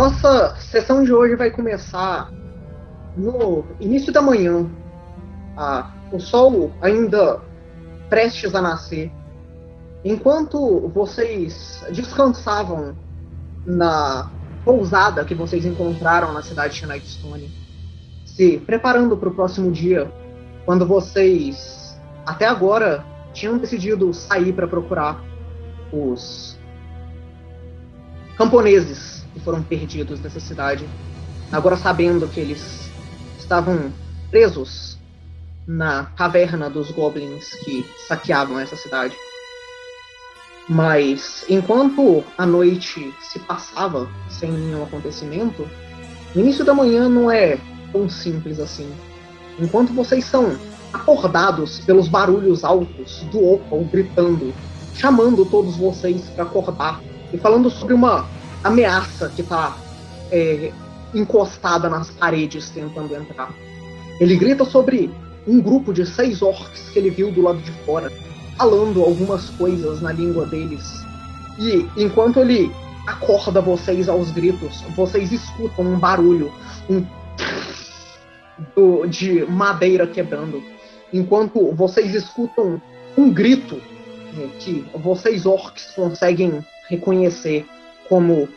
nossa sessão de hoje vai começar no início da manhã. Ah, o sol ainda prestes a nascer. Enquanto vocês descansavam na pousada que vocês encontraram na cidade de Nightstone, se preparando para o próximo dia, quando vocês até agora tinham decidido sair para procurar os camponeses que foram perdidos dessa cidade, agora sabendo que eles estavam presos na caverna dos goblins que saqueavam essa cidade. Mas enquanto a noite se passava sem nenhum acontecimento, o início da manhã não é tão simples assim. Enquanto vocês são acordados pelos barulhos altos do Opal gritando, chamando todos vocês para acordar e falando sobre uma ameaça que está é, encostada nas paredes tentando entrar. Ele grita sobre um grupo de seis orcs que ele viu do lado de fora, falando algumas coisas na língua deles. E enquanto ele acorda vocês aos gritos, vocês escutam um barulho, um do, de madeira quebrando. Enquanto vocês escutam um grito né, que vocês orcs conseguem reconhecer como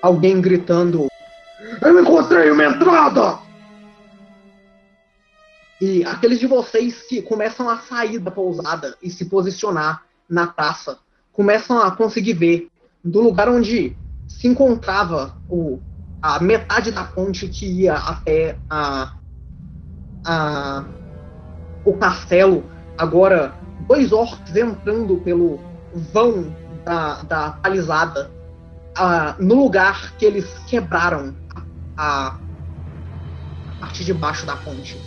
alguém gritando: Eu encontrei uma entrada! E aqueles de vocês que começam a sair da pousada e se posicionar na praça começam a conseguir ver do lugar onde se encontrava o, a metade da ponte que ia até a, a, o castelo. Agora, dois orcs entrando pelo vão da, da palizada no lugar que eles quebraram a, parte de baixo da ponte.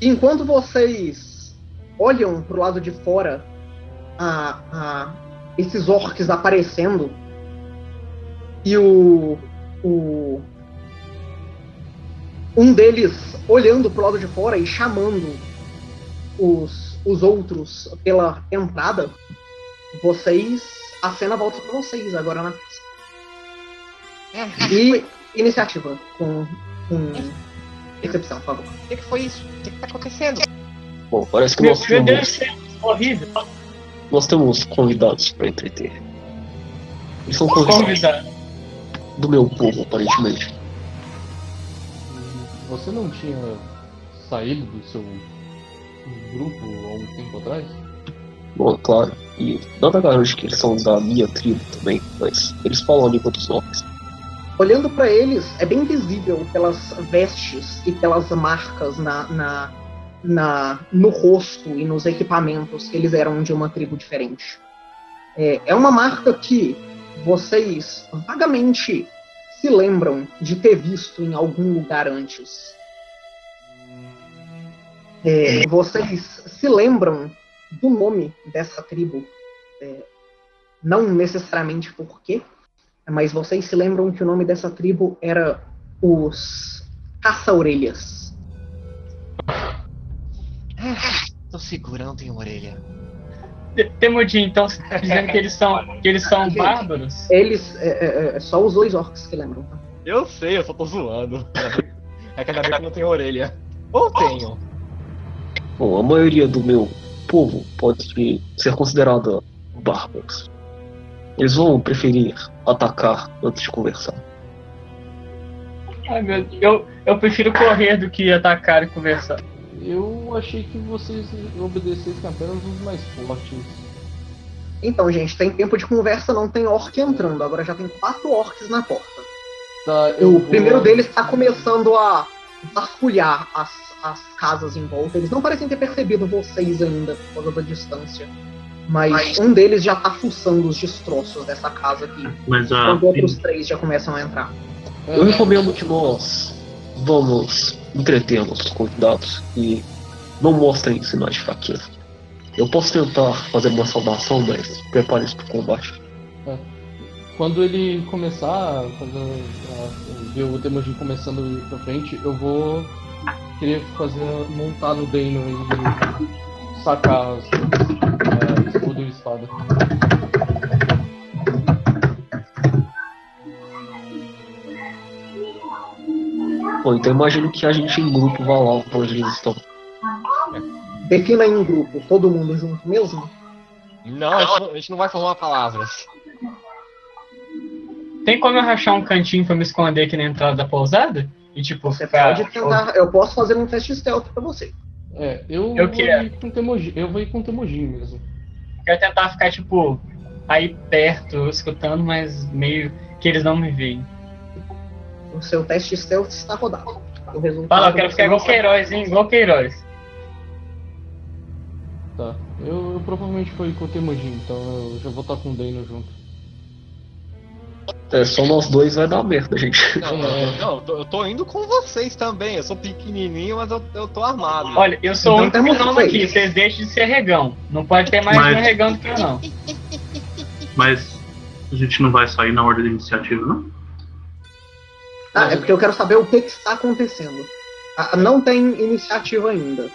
E enquanto vocês olham pro lado de fora a, a esses orcs aparecendo e o, o um deles olhando pro lado de fora e chamando os, os outros pela entrada, vocês a cena volta para vocês agora na é, e iniciativa com, com excepção, por favor. O que, que foi isso? O que, que tá acontecendo? Bom, parece que Meu nós Deus, temos, é horrível. nós temos convidados para entreter. Eles são convidados Convidado. do meu povo, aparentemente. Você não tinha saído do seu grupo há um tempo atrás? Bom, claro. E nada garante que eles são da minha tribo também, mas eles falam a língua dos homens. Olhando para eles, é bem visível pelas vestes e pelas marcas na, na, na, no rosto e nos equipamentos que eles eram de uma tribo diferente. É, é uma marca que vocês vagamente se lembram de ter visto em algum lugar antes. É, vocês se lembram do nome dessa tribo. É, não necessariamente por quê, mas vocês se lembram que o nome dessa tribo era os Caça-Orelhas. Ah, tô segura, não tenho orelha. Temudinho, então você tá dizendo que eles são, que eles são Gente. bárbaros? Eles, é, é, é só os dois orcs que lembram. tá? Eu sei, eu só tô zoando. É que ainda bem que não tenho orelha. Ou tenho. Bom, a maioria do meu povo pode ser considerada bárbaros. Eles vão preferir atacar antes de conversar. Ai meu Deus, eu, eu prefiro correr do que atacar e conversar. Eu achei que vocês obedecessem apenas os mais fortes. Então, gente, tem tempo de conversa, não tem orc entrando. Agora já tem quatro orcs na porta. Tá, eu O vou- primeiro deles está começando a vasculhar as, as casas em volta. Eles não parecem ter percebido vocês ainda por causa da distância. Mas um deles já tá fuçando os destroços dessa casa aqui. Mas a. Enquanto outros três já começam a entrar. É, Eu recomendo que nós vamos entreter nossos convidados e não mostrem sinais de fraqueza. Eu posso tentar fazer uma saudação, mas prepare-se para o combate. Quando ele começar a fazer. a ver o Temujin começando a ir pra frente, eu vou querer fazer montar no Dano e sacar as é, escudo e espada. Bom, então imagino que a gente em grupo vá lá onde eles estão. Defina em grupo, todo mundo junto mesmo? Não, a gente não, a gente não vai formar palavras. Tem como eu rachar um cantinho pra me esconder aqui na entrada da pousada? E tipo, Você ficar. pode tentar. Eu posso fazer um teste stealth pra você. É, eu, Eu vou quero. ir com Temujin. Eu vou ir com Temujin mesmo. Quero tentar ficar, tipo, aí perto, escutando, mas meio que eles não me veem. O seu teste stealth está rodado. O resultado Fala, eu quero ficar igual Queiroz, hein? Igual Queiroz. Tá. Eu, eu provavelmente vou ir com o Temujin, então eu já vou estar com o Dano junto. É, só nós dois vai dar merda, gente. Não, não, não, eu tô- eu tô indo com vocês também. Eu sou pequenininho, mas eu, eu tô armado. Olha, eu sou Então um temos gnomo três. aqui, vocês deixem de ser regão. Não pode ter mais Mas- um regão do que eu, não. Mas a gente não vai sair na ordem da iniciativa, não? Ah, é porque eu quero saber o que, que está acontecendo. Ah, não tem iniciativa ainda.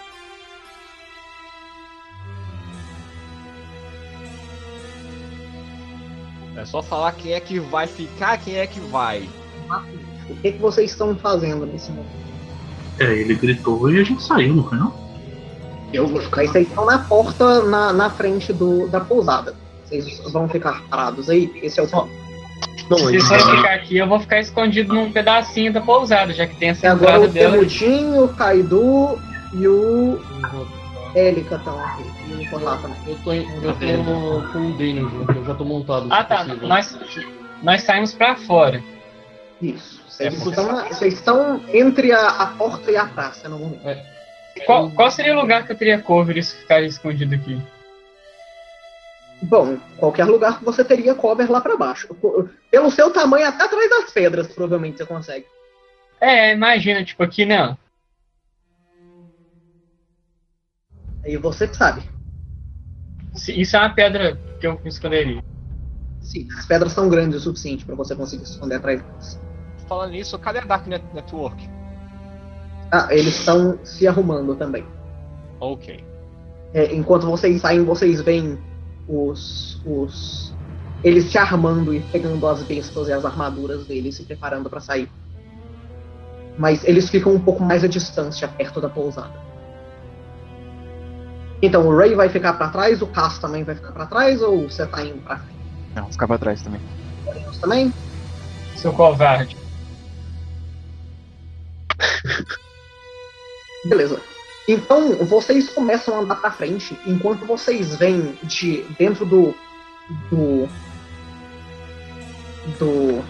É só falar quem é que vai ficar, quem é que vai. O que, que vocês estão fazendo nesse momento? É, ele gritou e a gente saiu, não foi não? Eu vou ficar. Aí vocês estão na porta, na, na frente do, da pousada. Vocês vão ficar parados aí? Esse é o ponto. Não, Se forem ficar aqui, eu vou ficar escondido num pedacinho da pousada, já que tem essa E agora entrada o dela. Temudinho, o Kaidu e o Eu vou- Élica estão aqui. E também. Eu tô, em- eu tô com o Dano junto, eu já tô montado. Ah tá, possível. nós, nós saímos pra fora. Isso. Vocês, É, porque- estão, na- vocês estão entre a, a porta e a praça no momento. Qual, qual seria o lugar que eu teria cover se ficar escondido aqui? Bom, qualquer lugar que você teria cover lá pra baixo. Pelo seu tamanho, até atrás das pedras, provavelmente você consegue. É, imagina, tipo aqui, né? Aí você que sabe. Isso é uma pedra que eu me esconderia. Sim, as pedras são grandes o suficiente pra você conseguir se esconder atrás delas. Falando nisso, cadê a Dark Net Network? Ah, eles estão se arrumando também. Ok. É, enquanto vocês saem, vocês veem os, os. Eles se armando e pegando as bestas e as armaduras deles, se preparando pra sair. Mas eles ficam um pouco mais à distância, perto da pousada. Então, o Ray vai ficar pra trás, o Cass também vai ficar pra trás, ou você tá indo pra frente Não, vou ficar pra trás também. também? Seu covarde. Beleza. Então, vocês começam a andar pra frente, enquanto vocês vêm de dentro do. do. do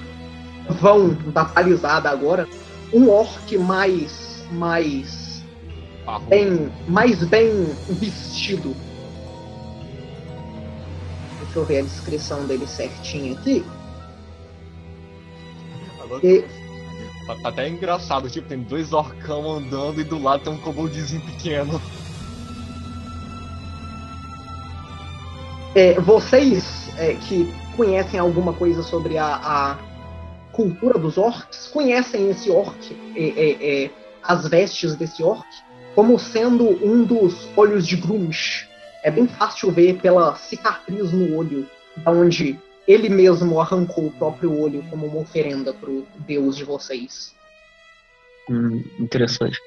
vão da palizada agora, um orc mais. mais. Bem. mais bem vestido. Deixa eu ver a descrição dele certinho aqui. Agora E, tá, tá até engraçado, tipo, tem dois orcão andando e do lado tem um koboldzinho pequeno. É, vocês é, que conhecem alguma coisa sobre a, a cultura dos orcs, conhecem esse orc, é, é, é, as vestes desse orc, como sendo um dos olhos de Grumsh. É bem fácil ver pela cicatriz no olho, da onde ele mesmo arrancou o próprio olho como uma oferenda pro deus de vocês. Hum, interessante.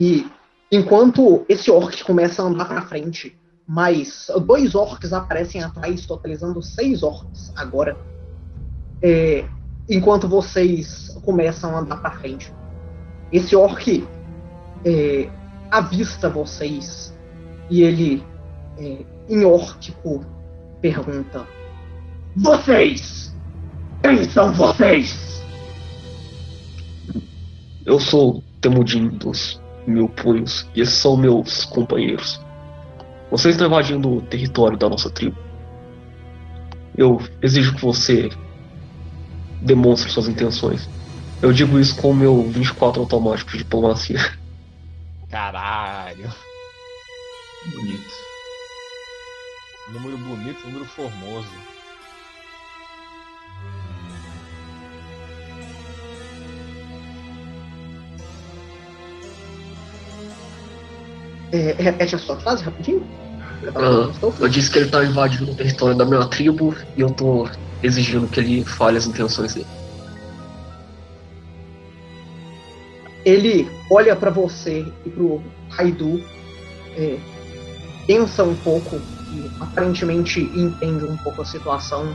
E enquanto esse orc começa a andar pra frente, mais dois orcs aparecem atrás, totalizando seis orcs agora. É, enquanto vocês começam a andar pra frente. Esse orc é, avista vocês e ele, é, em órquico, pergunta: Vocês! Quem são vocês? Eu sou Temudin dos Mil Punhos e esses são meus companheiros. Vocês estão invadindo o território da nossa tribo. Eu exijo que você demonstre suas intenções. Eu digo isso com o meu 24 automático de diplomacia. Caralho. Bonito. Número bonito, número formoso. É, repete a sua frase rapidinho. Eu Ah, Eu disse que ele tá invadindo o território da minha tribo e eu tô exigindo que ele fale as intenções dele. Ele olha pra você e pro Raidu, é, pensa um pouco e aparentemente entende um pouco a situação.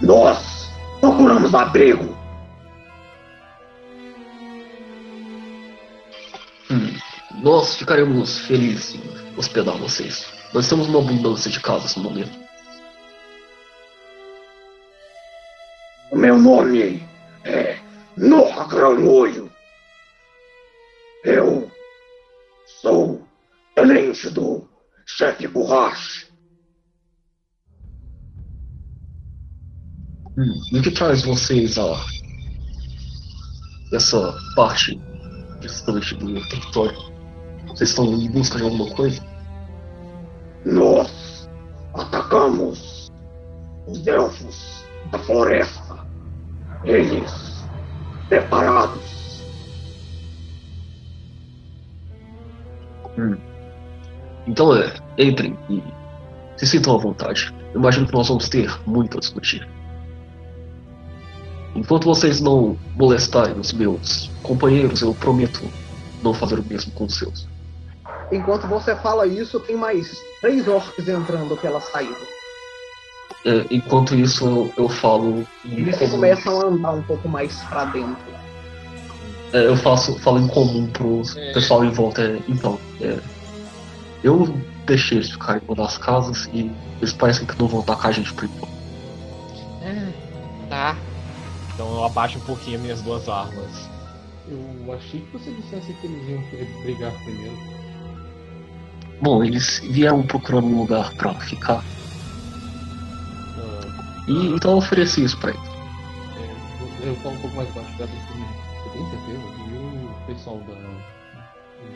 Nós procuramos abrigo. Hum, nós ficaremos felizes em hospedar vocês. Nós temos uma abundância de casas no momento. O meu nome é Noah Granolho. Eu sou tenente do chefe Borracha. Hum, e o que traz vocês a essa parte distante do território? Vocês estão em busca de alguma coisa? Nós atacamos os elfos da floresta. Eles preparados. Hum. Então é, entrem e se sintam à vontade. Eu imagino que nós vamos ter muito a discutir. Enquanto vocês não molestarem os meus companheiros, eu prometo não fazer o mesmo com os seus. Enquanto você fala isso, tem mais três orcs entrando pela saída. É, enquanto isso, eu, eu falo em Eles comum. começam a andar um pouco mais pra dentro. É, eu faço, falo em comum pro É. pessoal em volta. é, então, é, eu deixei eles ficarem em uma das casas e eles parecem que não vão atacar a gente por enquanto. É, tá. Então eu abaixo um pouquinho minhas duas armas. Eu achei que você dissesse que eles iam querer brigar primeiro. Bom, eles vieram procurando um lugar pra ficar. E então eu ofereci isso pra eles. é, eu- eu falo um pouco mais baixo primeiro. Você tem certeza? E o pessoal da.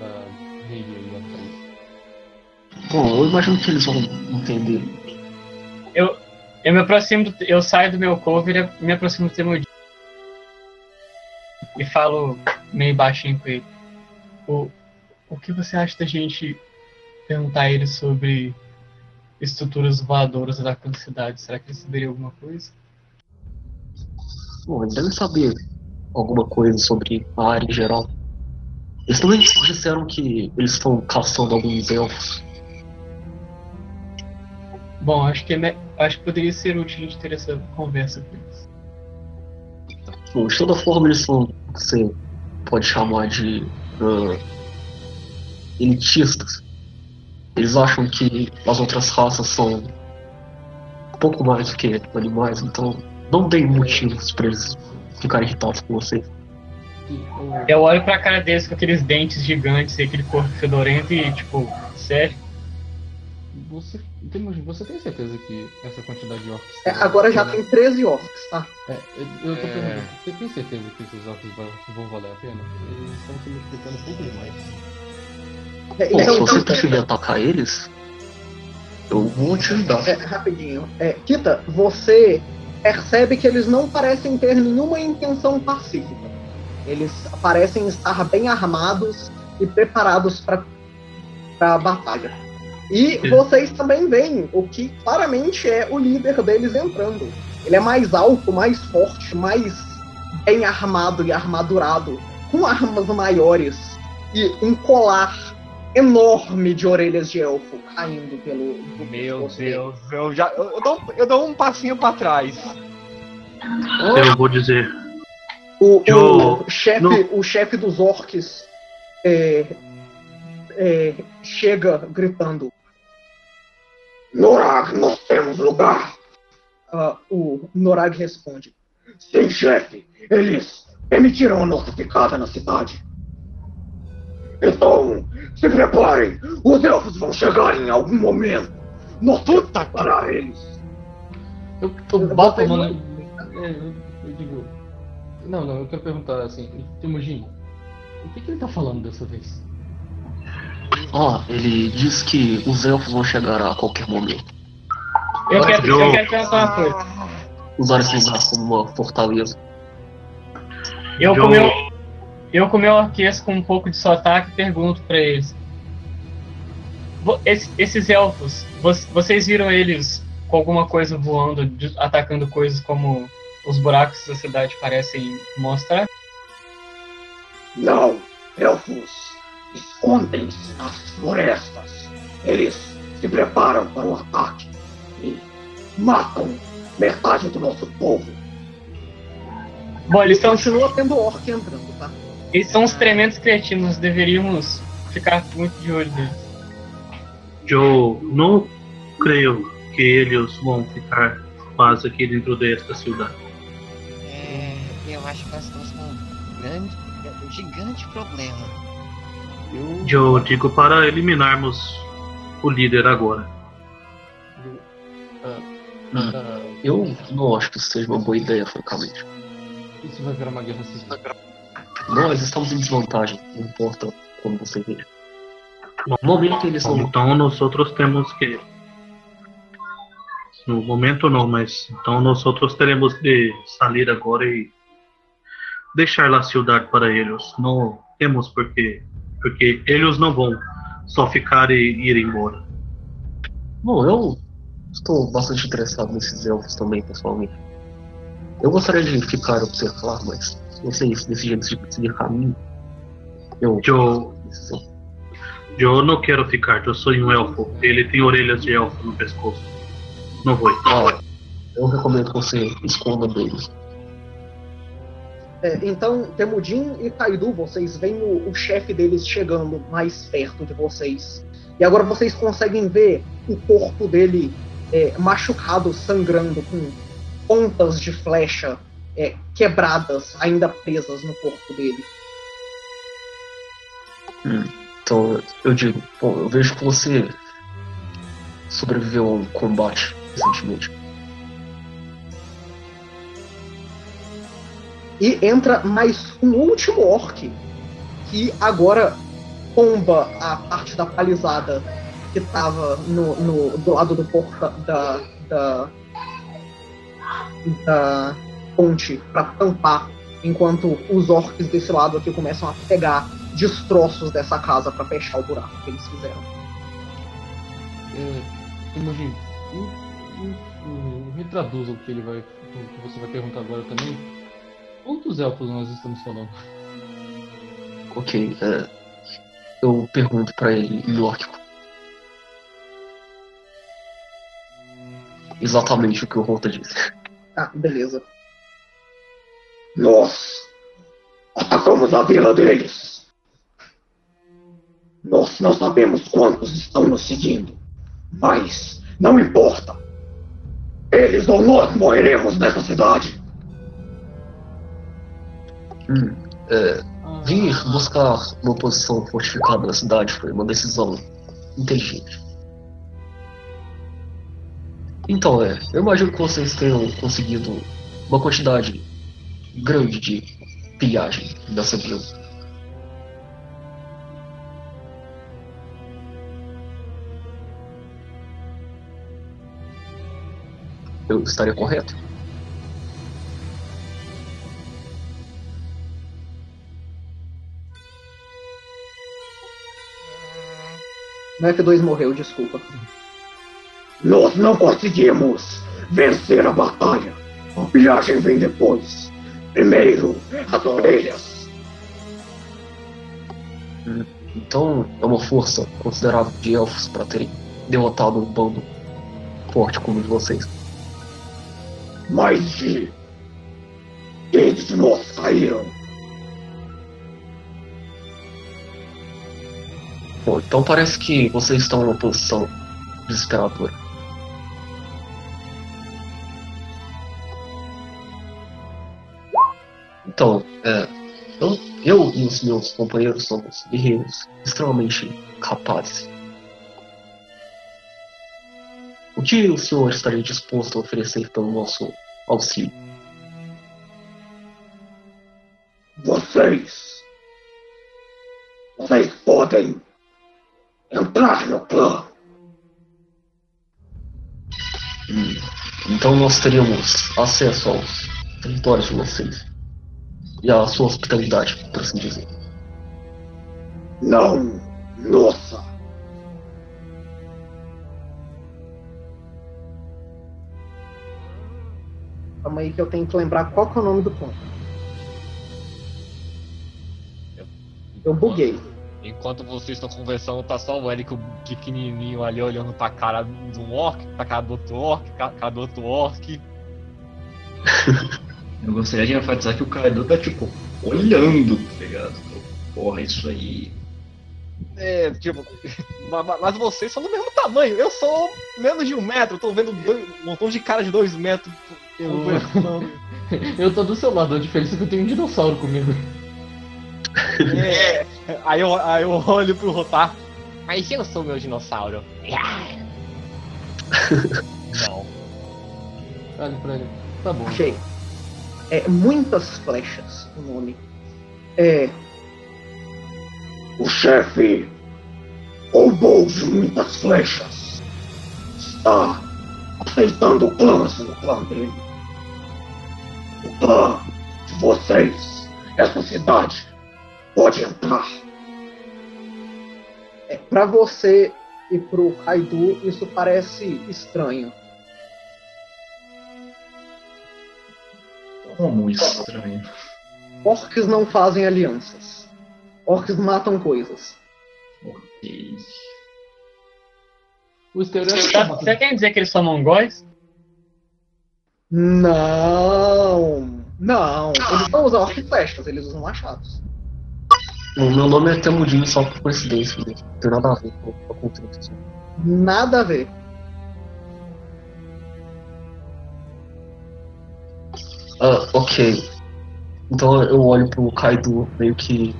da rede aí atrás? Bom, eu imagino que eles vão entender. Eu, eu me aproximo, do, eu saio do meu cover e me aproximo do Temudinho. E falo meio baixinho com ele. O, o que você acha da gente perguntar a ele sobre estruturas voadoras da cidade? Será que ele saberia alguma coisa? Bom, eles devem saber alguma coisa sobre a área em geral. Eles também disseram que eles estão caçando alguns elfos. Bom, acho que, é me- acho que poderia ser útil a gente ter essa conversa com eles. Bom, de toda forma, eles são o que você pode chamar de ah, elitistas. Eles acham que as outras raças são um pouco mais do que animais, então não deem motivos pra eles ficarem irritados com vocês. O- Eu olho pra cara deles com aqueles dentes gigantes e aquele corpo fedorento e tipo, sério? Você, você tem certeza que essa quantidade de orcs. É, agora já tem 13 orcs, tá? É, eu, eu tô É. perguntando, você tem certeza que esses orcs vão, vão valer a pena? Eles estão se multiplicando um pouco demais. É, Bom, se então, você então, preferir atacar eles, eu vou te ajudar. é, rapidinho. É, Kita, você percebe que eles não parecem ter nenhuma intenção pacífica. Eles parecem estar bem armados e preparados para a batalha. E Sim. vocês também veem o que claramente é o líder deles entrando. Ele é mais alto, mais forte, mais bem armado e armadurado, com armas maiores e um colar enorme de orelhas de elfo caindo pelo. do Meu. Deus, eu já. Eu, eu dou, eu dou um passinho pra trás. Eu vou dizer. O, Eu- o chefe, não- o chefe dos orcs é, é, chega gritando: Norag, nós temos lugar. Ah, o Norag responde: Sim, chefe, eles emitiram a nossa picada na cidade. Então, se preparem, os elfos vão chegar em algum momento. Nós temos que parar eles. Eu, eu bato mão. não- na- é, eu, eu digo. Não, não, eu quero perguntar assim, Temujin, o que, que ele tá falando dessa vez? Ó, ele diz que os elfos vão chegar a qualquer momento. Eu quero, eu- eu quero perguntar uma coisa. Usar esse lugar como uma fortaleza. Eu Eu- com meu, eu com meu orquestra com um pouco de sotaque pergunto pra eles. Esse- esses elfos, vo- vocês viram eles com alguma coisa voando, de- atacando coisas como os buracos da cidade parecem mostrar? Não, elfos escondem-se nas florestas. Eles se preparam para o ataque e matam metade do nosso povo. Bom, eles são, Continua tendo orc entrando, tá? Eles são uns tremendos cretinos, deveríamos ficar muito de olho neles. Eu não creio que eles vão ficar paz aqui dentro desta cidade. É, eu acho que nós estamos com um grande, um gigante problema. Eu digo para eliminarmos o líder agora. Ah, Eu não acho que isso seja uma boa ideia, francamente. isso vai virar uma guerra civil. Nós estamos em desvantagem, não importa como você veja. No momento eles são. então nós outros temos que. No momento não, mas então nós outros teremos de sair agora e deixar a cidade para eles. Não temos porque porque eles não vão só ficar e ir embora. Bom, eu estou bastante interessado nesses elfos também, pessoalmente. Eu gostaria de ficar observar, mas se vocês decidem seguir caminho, eu. Eu eu não quero ficar. Eu sou um elfo. Ele tem orelhas de elfo no pescoço. Não vou. Ah, eu recomendo que você esconda deles. É, então, Temudin e Kaidu, vocês veem o, o chefe deles chegando mais perto de vocês. E agora vocês conseguem ver o corpo dele é, machucado, sangrando, com pontas de flecha é, quebradas, ainda presas no corpo dele. Então eu digo, bom, eu vejo que você sobreviveu a um combate recentemente. E entra mais um último orc, que agora tomba a parte da palizada que tava no, no- do lado do porta da, da, da ponte para tampar, enquanto os orcs desse lado aqui começam a pegar destroços dessa casa para fechar o buraco que eles fizeram. É, Imagine, me, traduza o que ele vai. o que você vai perguntar agora também. Quantos elfos nós estamos falando? Ok, é, eu pergunto pra ele em órquico. Exatamente o que o Rota disse. Ah, beleza. Nós atacamos a vila deles. Nós não sabemos quantos estão nos seguindo, mas não importa. Eles ou nós morreremos nessa cidade. Hum, é, vir buscar uma posição fortificada na cidade foi uma decisão inteligente. Então, é, eu imagino que vocês tenham conseguido uma quantidade grande de pilhagem dessa vila. Eu estaria correto? No F2 morreu, desculpa. Nós não conseguimos vencer a batalha. A pilhagem vem depois. Primeiro, as orelhas. Então é uma força considerável de elfos para terem derrotado um bando forte como de vocês. Mais de 15 de nós caíram. Bom, então parece que vocês estão em uma posição desesperadora. Então, é, eu, eu e os meus companheiros somos guerreiros extremamente capazes. O que o senhor estaria disposto a oferecer pelo nosso auxílio? Vocês. Vocês podem entrar no clã. Então nós teríamos acesso aos territórios de vocês. E à sua hospitalidade, por assim dizer. Não, nossa. Calma aí que eu tenho que lembrar qual que é o nome do ponto. Eu Eu buguei. Enquanto vocês estão conversando, tá só o Eric pequenininho ali olhando pra cara de um orc, pra cara do outro orc, pra cara do outro orc. Eu gostaria de enfatizar que o Kaido tá, tipo, olhando, tá ligado? Porra, isso aí. É, tipo, ma- ma- mas vocês são do mesmo tamanho. Eu sou menos de um metro, tô vendo dois, um montão de cara de dois metros Eu, conversando. eu tô do seu lado, a diferença é que eu tenho um dinossauro comigo. É, aí, eu, aí eu olho pro Rotar. Mas eu sou meu dinossauro. Não. Olha pra ele. Tá bom. Achei. É muitas flechas o nome. É. O chefe roubou de muitas flechas. Está aceitando clãs no clã dele. O clã de vocês, essa cidade, pode entrar. é para você e pro Kaido, isso parece estranho. Como estranho. Orcs não fazem alianças. Orcs matam coisas. Ok. O estereótipo. Tá- Você quer dizer que eles são mongóis? Não! Não! Eles não usam e flechas, eles usam machados. O meu nome é Temudinho só por coincidência, né? não tem nada a ver com cultura. assim. Nada a ver. Ah, ok. Então eu olho pro Kaido meio que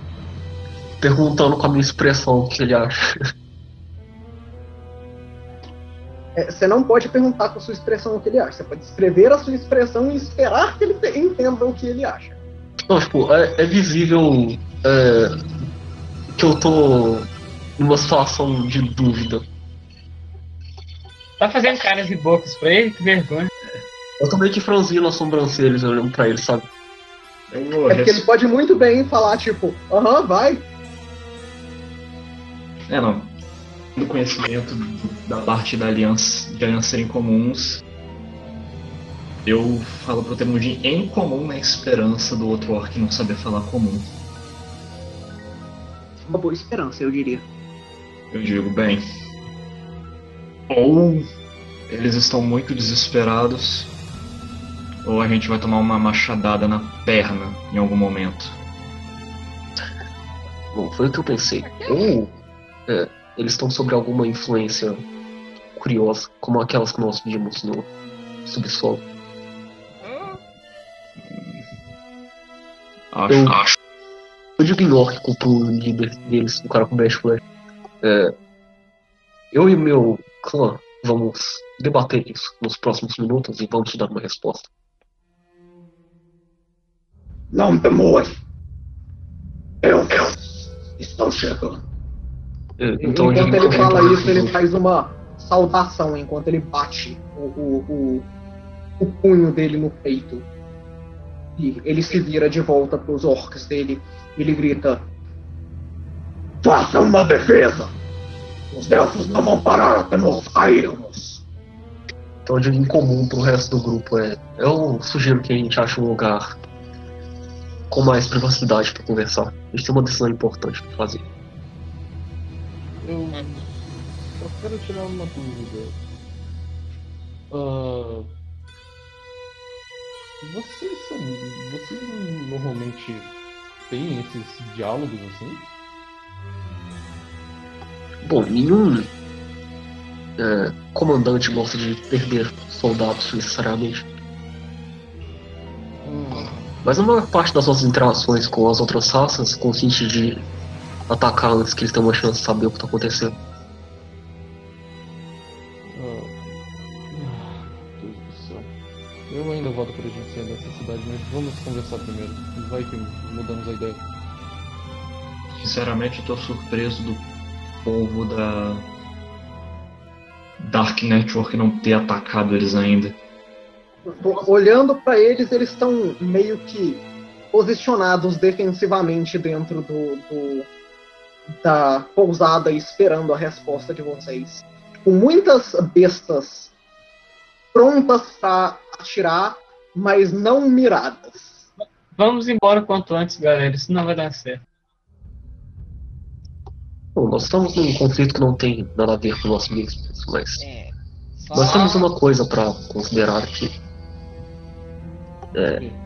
perguntando com a minha expressão o que ele acha. É, você não pode perguntar com a sua expressão o que ele acha. Você pode escrever a sua expressão e esperar que ele te- entenda o que ele acha. Não, tipo, é, é visível é, que eu tô numa situação de dúvida. Tá fazendo caras e bocas pra ele? Que vergonha. Eu tô meio que franzindo as sobrancelhas olhando pra ele, sabe? É porque ele pode muito bem falar, tipo, aham, vai. É, não. Do conhecimento da parte da aliança, de aliança serem comuns, eu falo pro Temujin em comum na esperança do outro orc não saber falar comum. Uma boa esperança, eu diria. Eu digo, bem. Ou eles estão muito desesperados, ou a gente vai tomar uma machadada na perna em algum momento. Bom, foi o que eu pensei. Ou é, eles estão sobre alguma influência curiosa, como aquelas que nós vimos no subsolo. Acho, Eu- acho. Eu digo em órquico pro líder deles, o cara com Bash Flash. É, eu e o meu clã vamos debater isso nos próximos minutos e vamos te dar uma resposta. Não demore. Elfos estão chegando. Então enquanto ele fala isso, ele faz uma saudação enquanto ele bate o, o, o, o punho dele no peito. E ele se vira de volta pros orcs dele e ele grita: Façam uma defesa. Os elfos não vão parar até nós cairmos. Então eu digo em comum pro resto do grupo. É, eu sugiro que a gente ache um lugar com mais privacidade pra conversar. Gente tem uma decisão importante pra fazer. Eu só quero tirar uma dúvida. Ah, vocês são. Vocês normalmente têm esses diálogos assim? Bom, nenhum é, comandante gosta de perder soldados necessariamente. Mas a maior parte das nossas interações com as outras raças consiste de atacar antes que eles tenham uma chance de saber o que está acontecendo. Ah, Deus do céu. Eu ainda voto pra gente sair dessa cidade, mas vamos conversar primeiro. Vai que mudamos a ideia. Sinceramente, eu tô surpreso do povo da Dark Network não ter atacado eles ainda. Olhando pra eles, eles estão meio que posicionados defensivamente dentro do, do- da pousada, esperando a resposta de vocês. Com muitas bestas prontas pra atirar, mas não miradas. Vamos embora o quanto antes, galera, senão vai dar certo. Bom, nós estamos num conflito que não tem nada a ver com nós mesmos, mas É. Só... nós temos uma coisa para considerar aqui. É,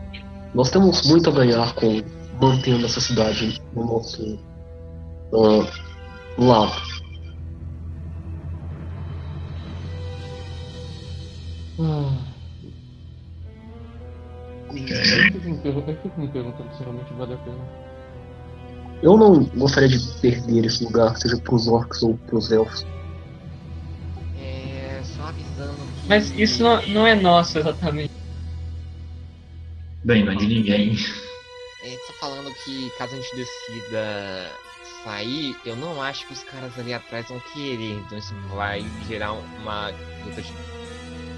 nós temos muito a ganhar com mantendo essa cidade no nosso ah, lado. Ah, Ok. eu fico me pergun- eu fico me perguntando se realmente vale a pena. Eu não gostaria de perder esse lugar, seja pros orcs ou pros elfos. É, só avisando que. Mas isso não, não é nosso exatamente. Bem, não é de ninguém. É, só falando que caso a gente decida sair, eu não acho que os caras ali atrás vão querer. Então isso vai gerar uma luta de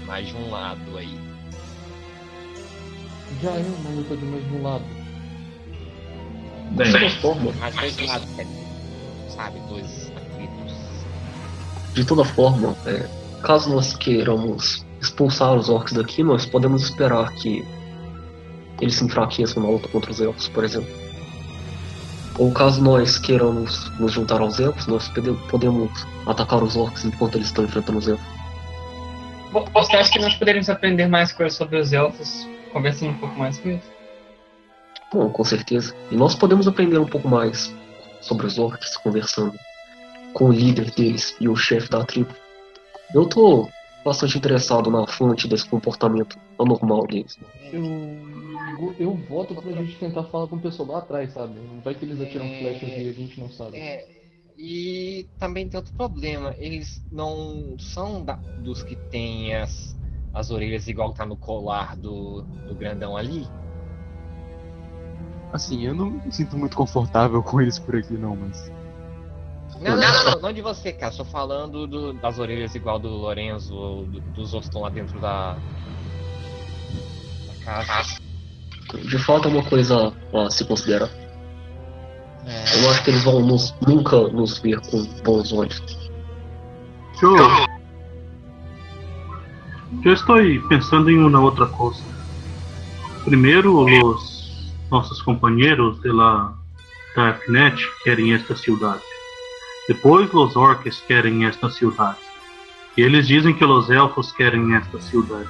mais de um lado aí. Já é uma luta de mais de um lado. Bem, De toda forma, Mais dois lados, sabe? Dois atritos. de toda forma, é, caso nós queiramos expulsar os orcs daqui, nós podemos esperar que eles se enfraqueçam na luta contra os elfos, por exemplo. Ou caso nós queiramos nos juntar aos elfos, nós pode- podemos atacar os orcs enquanto eles estão enfrentando os elfos. Vo- Você acha que nós poderíamos aprender mais coisas sobre os elfos, conversando um pouco mais com eles? Bom, com certeza. E nós podemos aprender um pouco mais sobre os orcs conversando com o líder deles e o chefe da tribo. Eu tô bastante interessado na fonte desse comportamento anormal deles. Eu, eu voto pra gente tentar falar com o pessoal lá atrás, sabe? Vai que eles atiram É. flechas e a gente não sabe. É, e também tem outro problema. Eles não são da- dos que têm as, as orelhas igual tá no colar do, do grandão ali. Assim, eu não me sinto muito confortável com eles por aqui, não, mas. Não, não, não, não, não de você, cara. Estou falando do- das orelhas igual do Lorenzo, ou do- dos outros que estão lá dentro da, da casa. De fato é uma coisa a se considerar. É, Eu não acho que eles vão nos- nunca nos ver com bons olhos. Eu, eu estou pensando em uma outra coisa. Primeiro, os nossos companheiros de la Darknet querem esta cidade. Depois, os orcs querem esta cidade. E eles dizem que os elfos querem esta cidade.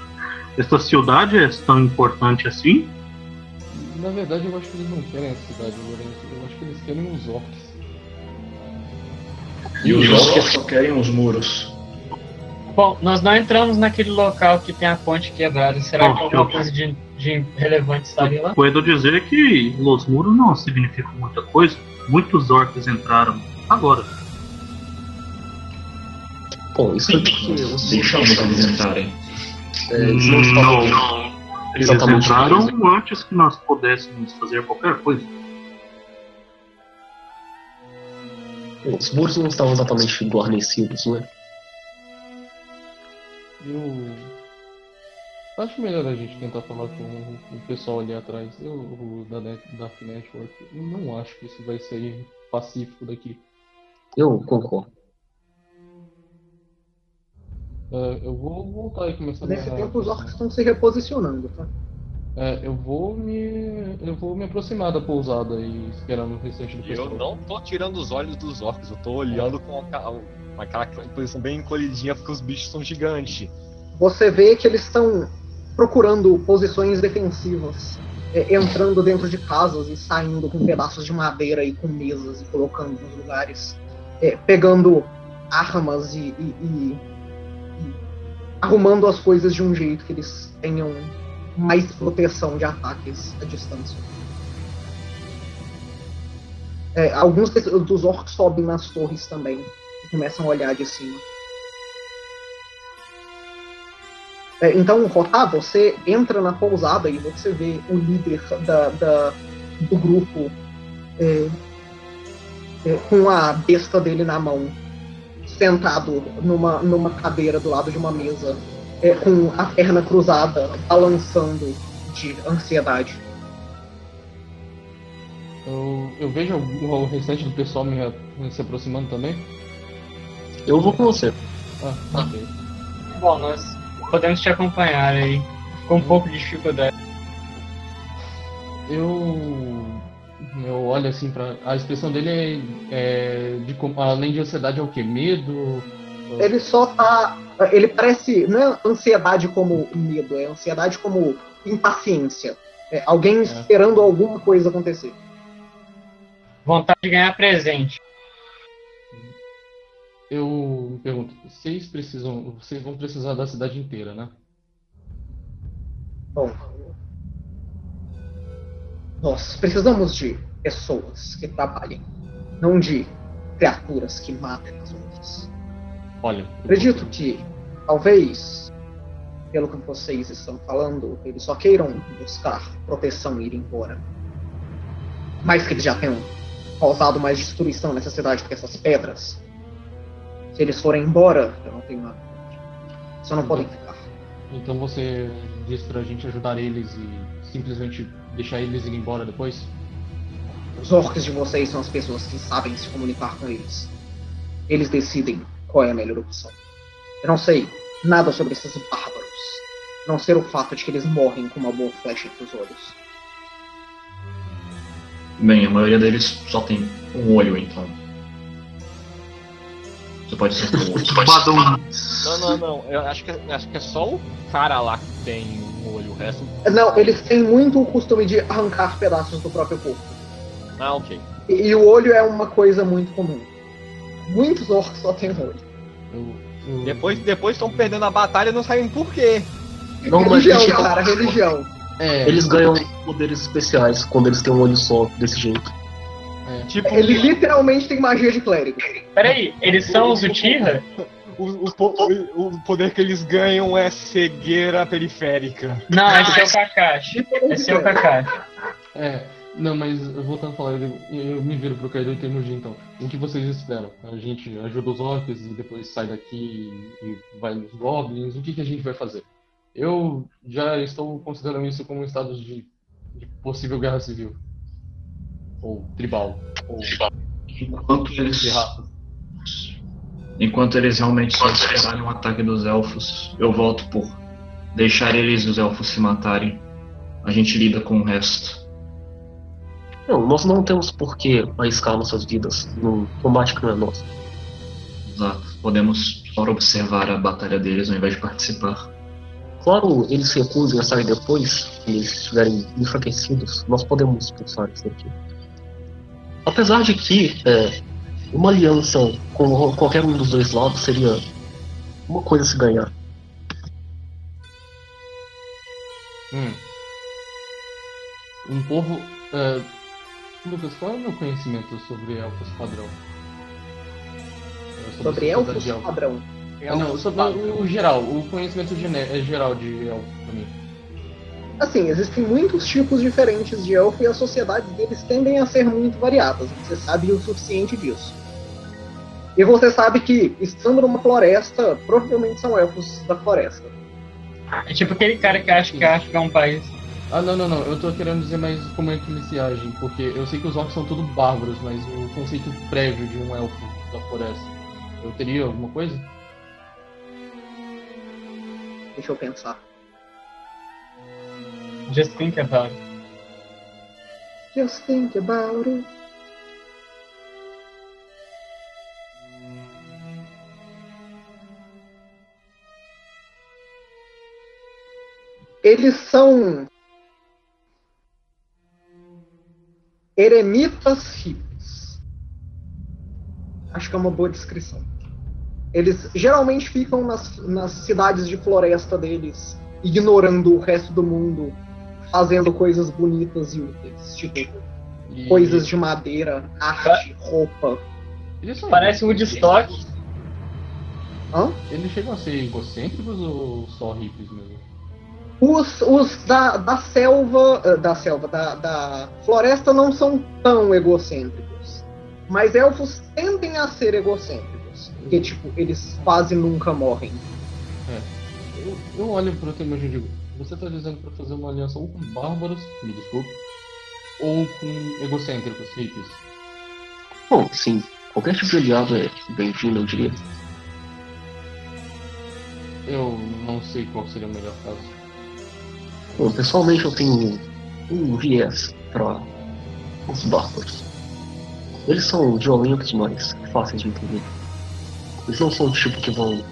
Esta cidade é tão importante assim? Na verdade, eu acho que eles não querem a cidade, Lourenço. Eu acho que eles querem os orcs. E os orcs só querem os muros. Bom, nós não entramos naquele local que tem a ponte quebrada. Será Bom, que alguma eu- coisa de, de relevante estaria lá? Puedo dizer que os muros não significam muita coisa. Muitos orcs entraram agora. Bom, isso é porque os Deixamos eles entrarem. é, eles não estavam Não. Eles exatamente entraram presos. antes que nós pudéssemos fazer qualquer coisa. Os muros não estavam exatamente guarnecidos, né? Eu. Acho melhor a gente tentar falar com o pessoal ali atrás. Eu, o da Net, Dark Network. Eu não acho que isso vai sair pacífico daqui. Eu concordo. É, eu vou voltar e começar Nesse minha- tempo os orcs estão se reposicionando, tá? É, eu vou me. Eu vou me aproximar da pousada e esperando o restante do pessoal. eu não tô tirando os olhos dos orcs, eu tô olhando com com aquela posição bem encolhidinha porque os bichos são gigantes. Você vê que eles estão procurando posições defensivas, é, entrando dentro de casas e saindo com pedaços de madeira e com mesas e colocando nos lugares, é, pegando armas e- e- e arrumando as coisas de um jeito que eles tenham mais proteção de ataques à distância. É, alguns dos orcs sobem nas torres também e começam a olhar de cima. É, então, Rotá, você entra na pousada e você vê o líder da, da- do grupo é, é, com a besta dele na mão, sentado numa, numa cadeira do lado de uma mesa, é, com a perna cruzada, balançando de ansiedade. Eu, eu vejo o, o restante do pessoal me, se aproximando também. Eu vou com você. Ah, ok. Bom, nós podemos te acompanhar aí. Com um pouco de dificuldade. Eu Eu olho assim pra. A expressão dele é. é de, além de ansiedade, é o quê? Medo? Ele só tá. Ele parece. Não é ansiedade como medo, é ansiedade como impaciência. É alguém esperando alguma coisa acontecer. Vontade de ganhar presente. Eu me pergunto, vocês precisam. Vocês vão precisar da cidade inteira, né? Bom. Nós precisamos de pessoas que trabalhem, não de criaturas que matem as outras. Olha. Acredito que, talvez, pelo que vocês estão falando, eles só queiram buscar proteção e ir embora. Mais que eles já tenham causado mais destruição nessa cidade do que essas pedras. Se eles forem embora, eu não tenho nada. Só não podem ficar. Então você diz pra gente ajudar eles e simplesmente deixar eles ir embora depois? Os orcs de vocês são as pessoas que sabem se comunicar com eles. Eles decidem qual é a melhor opção. Eu não sei nada sobre esses bárbaros. a Não ser o fato de que eles morrem com uma boa flecha entre os olhos. Bem, a maioria deles só tem um olho, então. Você pode ser um outro. Não, não, não. Eu acho que, acho que é só o cara lá que tem um olho. O resto. Não, eles têm muito o costume de arrancar pedaços do próprio corpo. Ah, ok. E, e o olho é uma coisa muito comum. Muitos orcs só têm um olho. Depois depois estão perdendo a batalha e não sabem por quê. Não, mas religião, eles- cara, religião. É. Eles ganham poderes especiais quando eles têm um olho só desse jeito. Tipo, Ele literalmente tem magia de clérigo. Peraí, eles são os Uchiha? o, o, o- o poder que eles ganham é cegueira periférica. Não, esse é o Kakashi. Esse é o Kakashi. É, não, mas voltando a falar, eu, eu me viro pro Kaido em termos de então. O que vocês esperam? A gente ajuda os orcs e depois sai daqui e vai nos goblins? O que, que a gente vai fazer? Eu já estou considerando isso como um estado de, de possível guerra civil. Ou tribal. Ou Enquanto eles. Enquanto eles realmente só esperarem o ataque dos elfos, eu volto por deixar eles e os elfos se matarem. A gente lida com o resto. Não, nós não temos por que arriscar nossas vidas num combate que não é nosso. Exato. Podemos só observar a batalha deles ao invés de participar. Claro, eles se recusem a sair depois, que eles estiverem enfraquecidos, nós podemos expulsar isso daqui. Apesar de que é, uma aliança com qualquer um dos dois lados seria uma coisa a se ganhar. Hum. Um povo. é, Lucas, qual é o meu conhecimento sobre elfos padrão? É, Sobre a elfos elfos. padrão. Ah, não, sobre o, o geral, o conhecimento é geral de elfos pra mim. Assim, existem muitos tipos diferentes de elfo e as sociedades deles tendem a ser muito variadas. Você sabe o suficiente disso. E você sabe que, estando numa floresta, provavelmente são elfos da floresta. É tipo aquele cara que acha que acha que é um país. Ah, não, não, não. Eu tô querendo dizer mais como é que eles se agem, porque eu sei que os orcs são tudo bárbaros, mas o conceito prévio de um elfo da floresta. Eu teria alguma coisa? Deixa eu pensar. Just think about it. Just think about it. Eles são eremitas hippies. Acho que é uma boa descrição. Eles geralmente ficam nas, nas cidades de floresta deles, ignorando o resto do mundo, fazendo coisas bonitas e úteis, tipo E- coisas de madeira, arte, roupa. Eles são Parece um? Woodstock. Hã? Eles chegam a ser egocêntricos ou só hippies mesmo? Os, os da, da selva, eh, da selva, da, da floresta não são tão egocêntricos. Mas elfos tendem a ser egocêntricos. Porque, tipo, eles quase nunca morrem. É. Eu, eu olho pro Temujin e digo, você tá dizendo pra fazer uma aliança ou com bárbaros, me desculpe, ou com egocêntricos, hippies. Bom, sim, qualquer tipo de aliado é bem-vindo, eu diria. Eu não sei qual seria o melhor caso. Bom, pessoalmente eu tenho um viés pra Os bárbaros. Eles são violentos, mas fáceis de entender. Eles não são o tipo que vão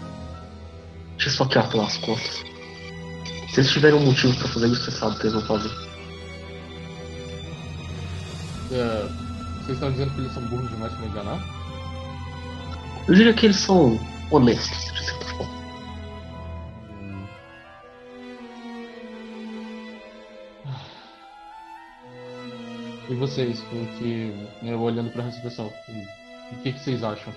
te esfaquear pelas costas. Se eles tiverem um motivo pra fazer isso, você sabe que eles vão fazer. É, vocês estão dizendo que eles são burros demais pra me enganar? Eu diria que eles são honestos, de certa forma. E vocês, com que, né, olhando pra recepção, o que, que vocês acham?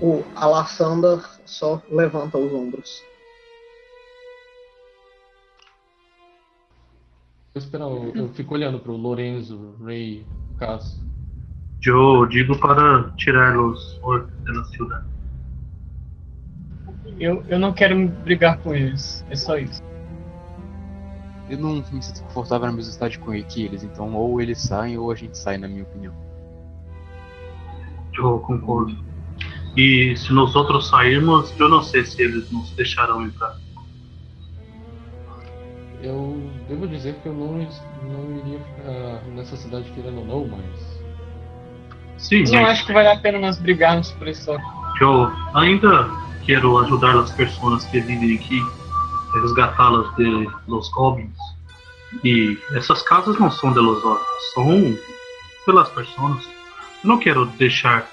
O Alassander só levanta os ombros. Eu, espero, eu, eu fico olhando pro Lorenzo, Ray, Cass. Eu digo para tirar os orcs da cidade. Eu, eu não quero brigar com eles. É só isso. Eu não me sinto confortável na mesma cidade com eles, então ou eles saem ou a gente sai, na minha opinião. Eu concordo. E se nós outros sairmos, eu não sei se eles nos deixarão entrar. Eu devo dizer que eu não, não iria ficar nessa cidade querendo ou não, mas. Sim, Eu não mas acho que vale a pena nós brigarmos por isso. eu ainda quero ajudar as pessoas que vivem aqui, resgatá-las de los goblins. E essas casas não são de los orcs, são pelas pessoas. Eu não quero deixar.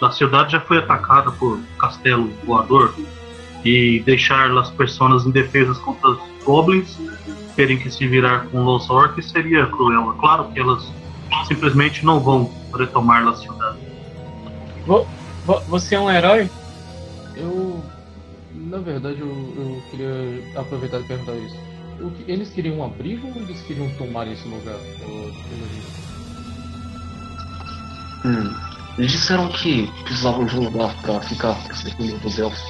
A cidade já foi atacada por castelo voador e deixar as pessoas indefesas contra os goblins terem que se virar com os orcs seria cruel. É claro que elas simplesmente não vão retomar a cidade. Vo- vo- Você é um herói? Eu. Na verdade, eu, eu queria aproveitar e perguntar isso. O que- eles queriam um abrigo ou eles queriam tomar esse lugar? Elodie? Hum. Eles disseram que precisavam de um lugar pra ficar, pra se defender dos elfos.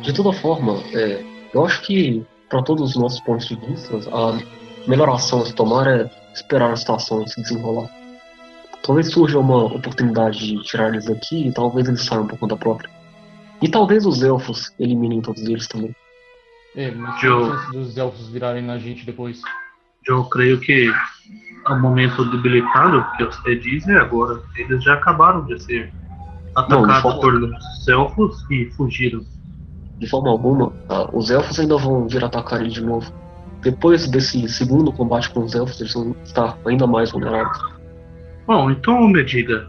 De toda forma, é, eu acho que, para todos os nossos pontos de vista, a melhor ação a se tomar é esperar a situação se desenrolar. Talvez surja uma oportunidade de tirar eles daqui e talvez eles saiam por conta própria. E talvez os elfos eliminem todos eles também. É, mas chance dos elfos virarem na gente depois? Eu creio que o momento debilitado que você diz é agora. Eles já acabaram de ser atacados forma por elfos e fugiram. De forma alguma, ah, os elfos ainda vão vir atacar ele de novo. Depois desse segundo combate com os elfos, eles vão estar ainda mais vulneráveis. Bom, então me diga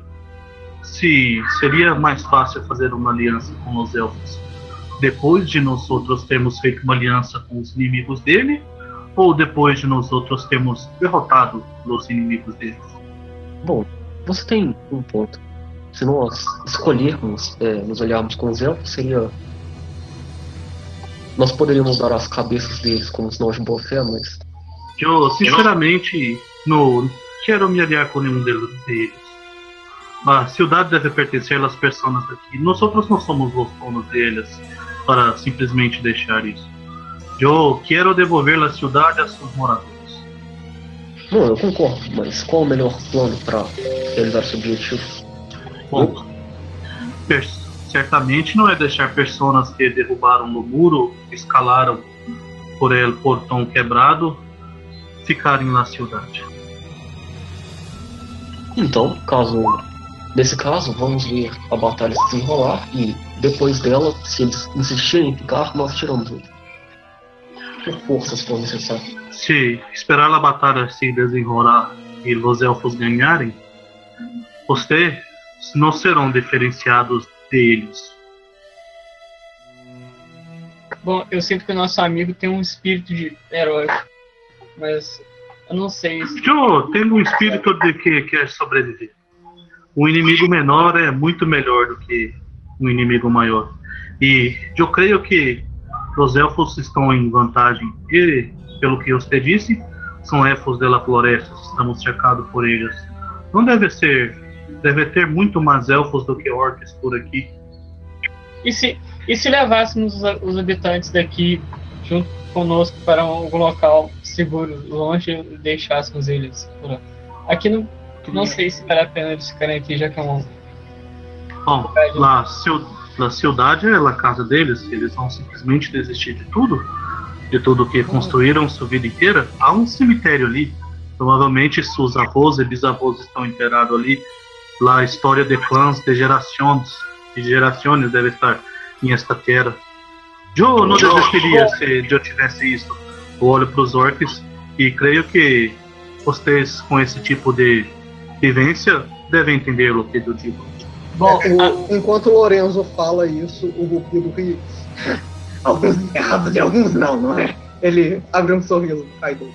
se seria mais fácil fazer uma aliança com os elfos depois de nós outros termos feito uma aliança com os inimigos dele ou depois de nós outros termos derrotado os inimigos deles. Bom, você tem um ponto. Se nós escolhermos é, nos aliarmos com os elfos, seria. Nós poderíamos dar as cabeças deles como sinal de boa fé, mas. Eu, sinceramente, não quero me aliar com nenhum deles. A cidade deve pertencer às pessoas aqui. Nós outros não somos os donos deles para simplesmente deixar isso. Eu quero devolver a cidade a seus moradores. Não, eu concordo, mas qual o melhor plano para realizar esse objetivo? Bom, certamente não é deixar pessoas que derrubaram no muro, escalaram por ele portão quebrado, ficarem na cidade. Então, caso. Nesse caso, vamos ver a batalha se desenrolar e depois dela, se eles insistirem em ficar, nós tiramos eles. Por força, se for necessário. Se esperar a batalha se desenrolar e os elfos ganharem, vocês não serão diferenciados deles. Bom, eu sinto que o nosso amigo tem um espírito de herói. Mas eu não sei se. Eu tenho um espírito de que quer sobreviver. Um inimigo menor é muito melhor do que um inimigo maior. E eu creio que os elfos estão em vantagem. E, pelo que você disse, são elfos da floresta, estamos cercados por eles. Não deve ser. Deve ter muito mais elfos do que orcs por aqui. E se, e se levássemos os, os habitantes daqui junto conosco para algum local seguro, longe, e deixássemos eles por lá? Aqui não, não sei se vale a pena eles ficarem aqui, já que é um. Bom, lá, ciu- na cidade é a casa deles, eles vão simplesmente desistir de tudo. de tudo que construíram sua vida inteira, há um cemitério ali. Provavelmente seus avós e bisavós estão enterrados ali. Lá a história de clãs de gerações, de gerações deve estar em esta terra. Eu não desistiria se eu tivesse isso. Eu olho para os orcs e creio que vocês com esse tipo de vivência devem entender o que eu digo. Bom, o- enquanto o Lorenzo fala isso, o Rupido ri. Alguns errados e alguns não, não é? Ele abre um sorriso, Kaido.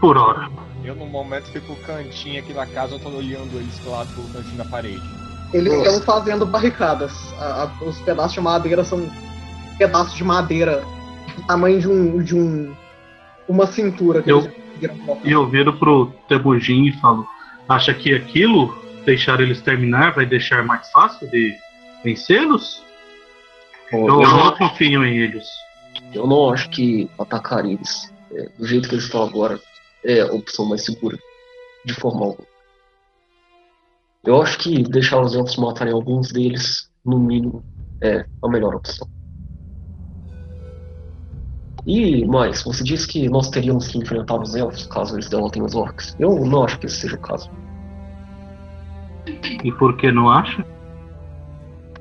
Por hora. Eu, no momento, fico cantinho aqui da casa, eu tô olhando eles pro lado do cantinho da parede. Eles Nossa. estão fazendo barricadas. A- a- os pedaços de madeira são pedaços de madeira do tamanho de um. de um. uma cintura que Eu- eles conseguiram colocar. E eu viro pro Temujin e falo: Acha que aquilo, deixar eles terminar, vai deixar mais fácil de vencê-los? Eu eu, não não, confio em eles. eu não acho que atacar eles é, do jeito que eles estão agora é a opção mais segura. De forma alguma. Eu acho que deixar os elfos matarem alguns deles, no mínimo, é a melhor opção. E mais, você disse que nós teríamos que enfrentar os elfos caso eles derrotem os orcs. Eu não acho que esse seja o caso. E por que não acha?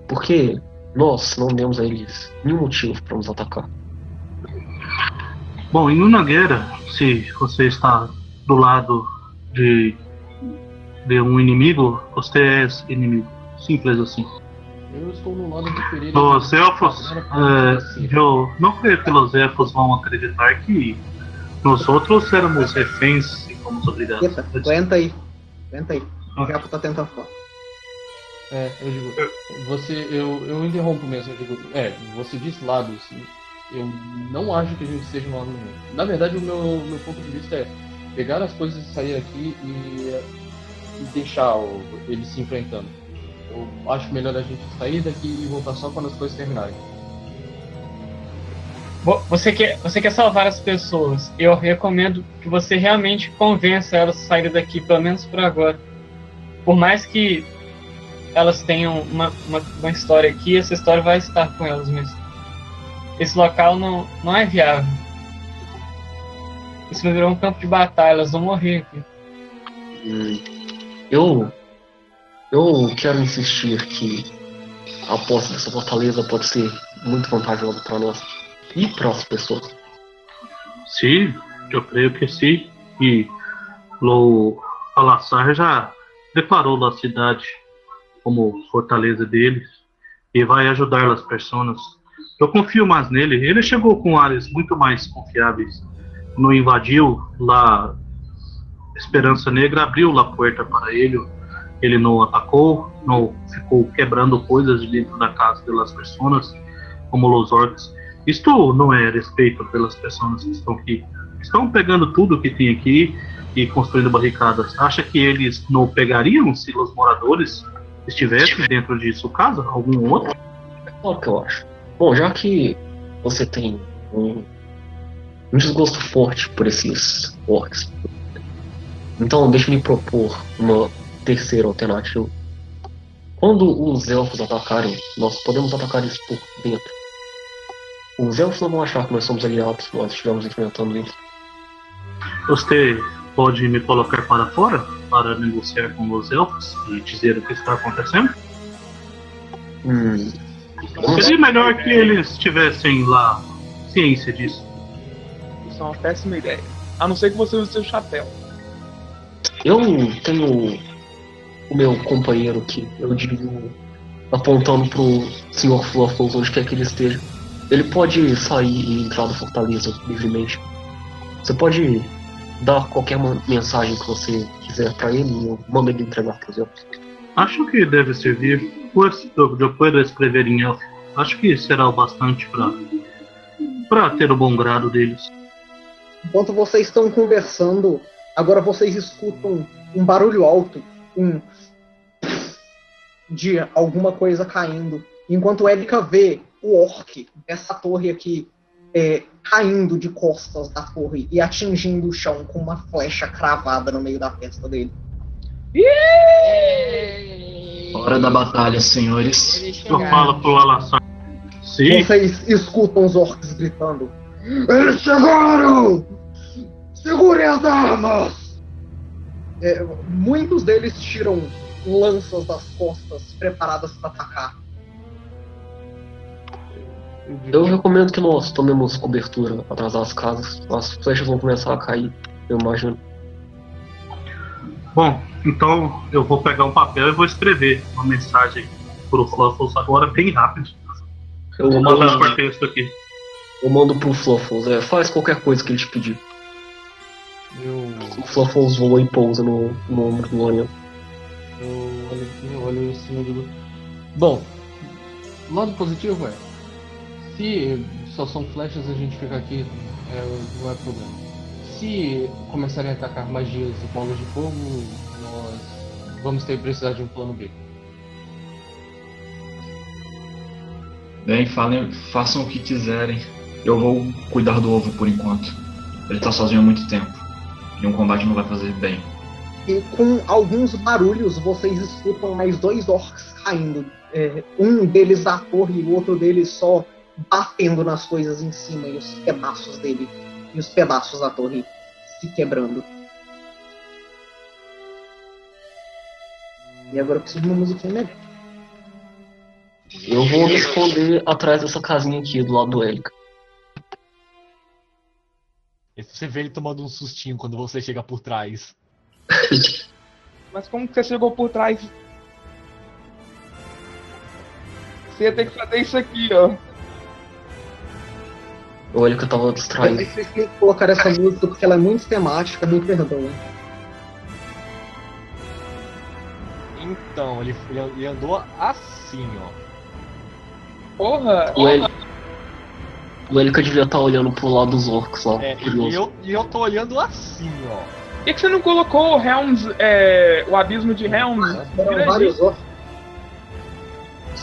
Porque nós não demos a eles nenhum motivo para nos atacar. Bom, em uma guerra, se você está do lado de, de um inimigo, você é inimigo. Simples assim. Eu estou no lado do Pereira. Os elfos, é, eu não creio que os elfos vão acreditar que nós outros éramos reféns e fomos obrigados. Eita, aguenta aí. Aguenta aí. O Japo tá tentando falar. É, eu digo, você, eu, eu interrompo mesmo, eu digo, é, você disse lados, eu não acho que a gente esteja no lado nenhum. Na verdade, o meu, meu ponto de vista é pegar as coisas e sair aqui e, e deixar o- eles se enfrentando. Eu acho melhor a gente sair daqui e voltar só quando as coisas terminarem. Vo- Você quer, você quer salvar as pessoas. Eu recomendo que você realmente convença elas a saírem daqui, pelo menos por agora. Por mais que elas tenham uma, uma, uma história aqui, essa história vai estar com elas mesmo. Esse local não, não é viável. Isso vai virar um campo de batalha, elas vão morrer aqui. Hum, Eu. Eu quero insistir que a posse dessa fortaleza pode ser muito vantajosa para nós e para as pessoas. Sim, eu creio que sim. E o Alassar já declarou a cidade como fortaleza deles e vai ajudar as pessoas. Eu confio mais nele. Ele chegou com áreas muito mais confiáveis. Não invadiu lá. Esperança Negra abriu a porta para ele. Ele não atacou, não ficou quebrando coisas de dentro da casa das pessoas, como os orcs. Isto não é respeito pelas pessoas que estão aqui. Estão pegando tudo que tem aqui e construindo barricadas. Acha que eles não pegariam se os moradores estivessem dentro de sua casa? Algum outro? Claro que eu acho. Bom, já que você tem um, um desgosto forte por esses orcs, então deixe-me propor uma terceira alternativa. Quando os elfos atacarem, nós podemos atacar eles por dentro. Os elfos não vão achar que nós somos aliados, nós estivemos enfrentando eles. Você pode me colocar para fora para negociar com os elfos e dizer o que está acontecendo? Hum, Seria melhor que eles tivessem lá ciência disso. Isso é uma péssima ideia. A não ser que você use seu chapéu. Eu tenho o meu companheiro aqui, eu digo, apontando pro Sr. Fluffles onde quer que ele esteja. Ele pode sair e entrar da fortaleza livremente. Você pode dar qualquer mensagem que você quiser pra ele e eu mando ele entregar pros elfos. Acho que deve servir. Pues eu eu puedo escrever em elfo. Acho que será o bastante para para ter o bom grado deles. Enquanto vocês estão conversando, agora vocês escutam um barulho alto, um de alguma coisa caindo. Enquanto Erika vê o orc dessa torre aqui é, caindo de costas da torre e atingindo o chão com uma flecha cravada no meio da testa dele. Hora da batalha, senhores. Eu falo pro Alassar. Sim. Vocês escutam os orcs gritando. Eles chegaram! Segurem as armas! É, muitos deles tiram lanças das costas, preparadas para atacar. Eu recomendo que nós tomemos cobertura atrás das casas. As flechas vão começar a cair, eu imagino. Bom, então eu vou pegar um papel e vou escrever uma mensagem pro Fluffles agora bem rápido. Eu Vou mandar por texto aqui. eu mando pro Fluffles. É, faz qualquer coisa que ele te pedir. Eu, O Fluffles voa e pousa no, no ombro do Lorian. eu olho aqui, eu olho assim e digo. Bom, o lado positivo é. Se só são flechas a gente ficar aqui, é, não é problema. Se começarem a atacar magias e bolas de fogo, nós vamos ter que precisar de um plano B. Bem, falem, façam o que quiserem. Eu vou cuidar do ovo por enquanto. Ele tá sozinho há muito tempo. E um combate não vai fazer bem. E com alguns barulhos, vocês escutam mais dois orcs caindo. É, um deles da torre e o outro deles só batendo nas coisas em cima e os pedaços dele. E os pedaços da torre se quebrando. E agora eu preciso de uma musiquinha melhor. Eu vou me esconder atrás dessa casinha aqui do lado do Élica. E você vê ele tomando um sustinho quando você chega por trás. Mas como que você chegou por trás? Você ia ter que fazer isso aqui, ó. O Élica tava distraído. Vocês têm que colocar essa música porque ela é muito temática, me perdoem. Então, ele, ele, andou assim, ó. Porra! O, El... o Élica devia estar olhando pro lado dos orcs lá. É, curioso. e eu, e eu tô olhando assim, ó. Por que, que você não colocou o Helms, é, o abismo de Helms? Foram vários orcs.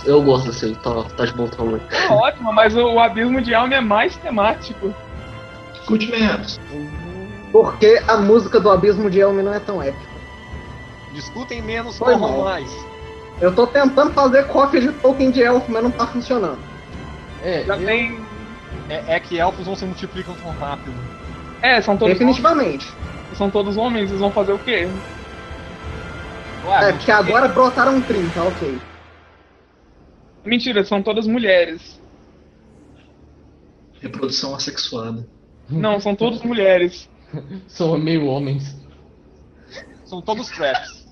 Eu gosto desse aí, tá, tá de bom tamanho. É ótimo, mas o, o abismo de Helm é mais temático. Escute menos. Porque a música do Abismo de Elmi não é tão épica. Discutem menos, Foi corram mal. mais. Eu tô tentando fazer cópia de Tolkien de elfo, mas não tá funcionando. É, Já eu- tem. É, é que elfos não se multiplicam tão rápido. É, são todos Definitivamente. homens. São todos homens, eles vão fazer o quê? Ué, É, porque agora brotaram 30, ok. Mentira, são todas mulheres. Reprodução assexuada. Não, são todas mulheres. são meio homens. São todos traps.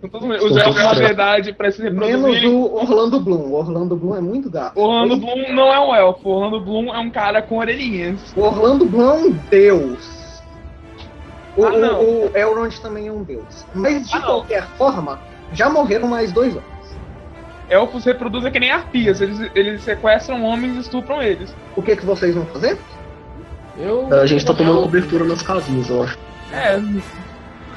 São todas mulheres. Os elfos, todos na verdade, pra se Menos reproduzirem. o Orlando Bloom. O Orlando Bloom é muito gato. O Orlando Bloom não é um elfo. O Orlando Bloom é um cara com orelhinhas. O Orlando Bloom é um deus. O, Ah, não. o, o Elrond também é um deus. Mas de Ah, qualquer forma, já morreram mais dois homens. Elfos reproduzem que nem arpias. Eles, eles sequestram homens e estupram eles. O que, que vocês vão fazer? Eu. A gente tá tomando cobertura nas casinhas, eu acho. É,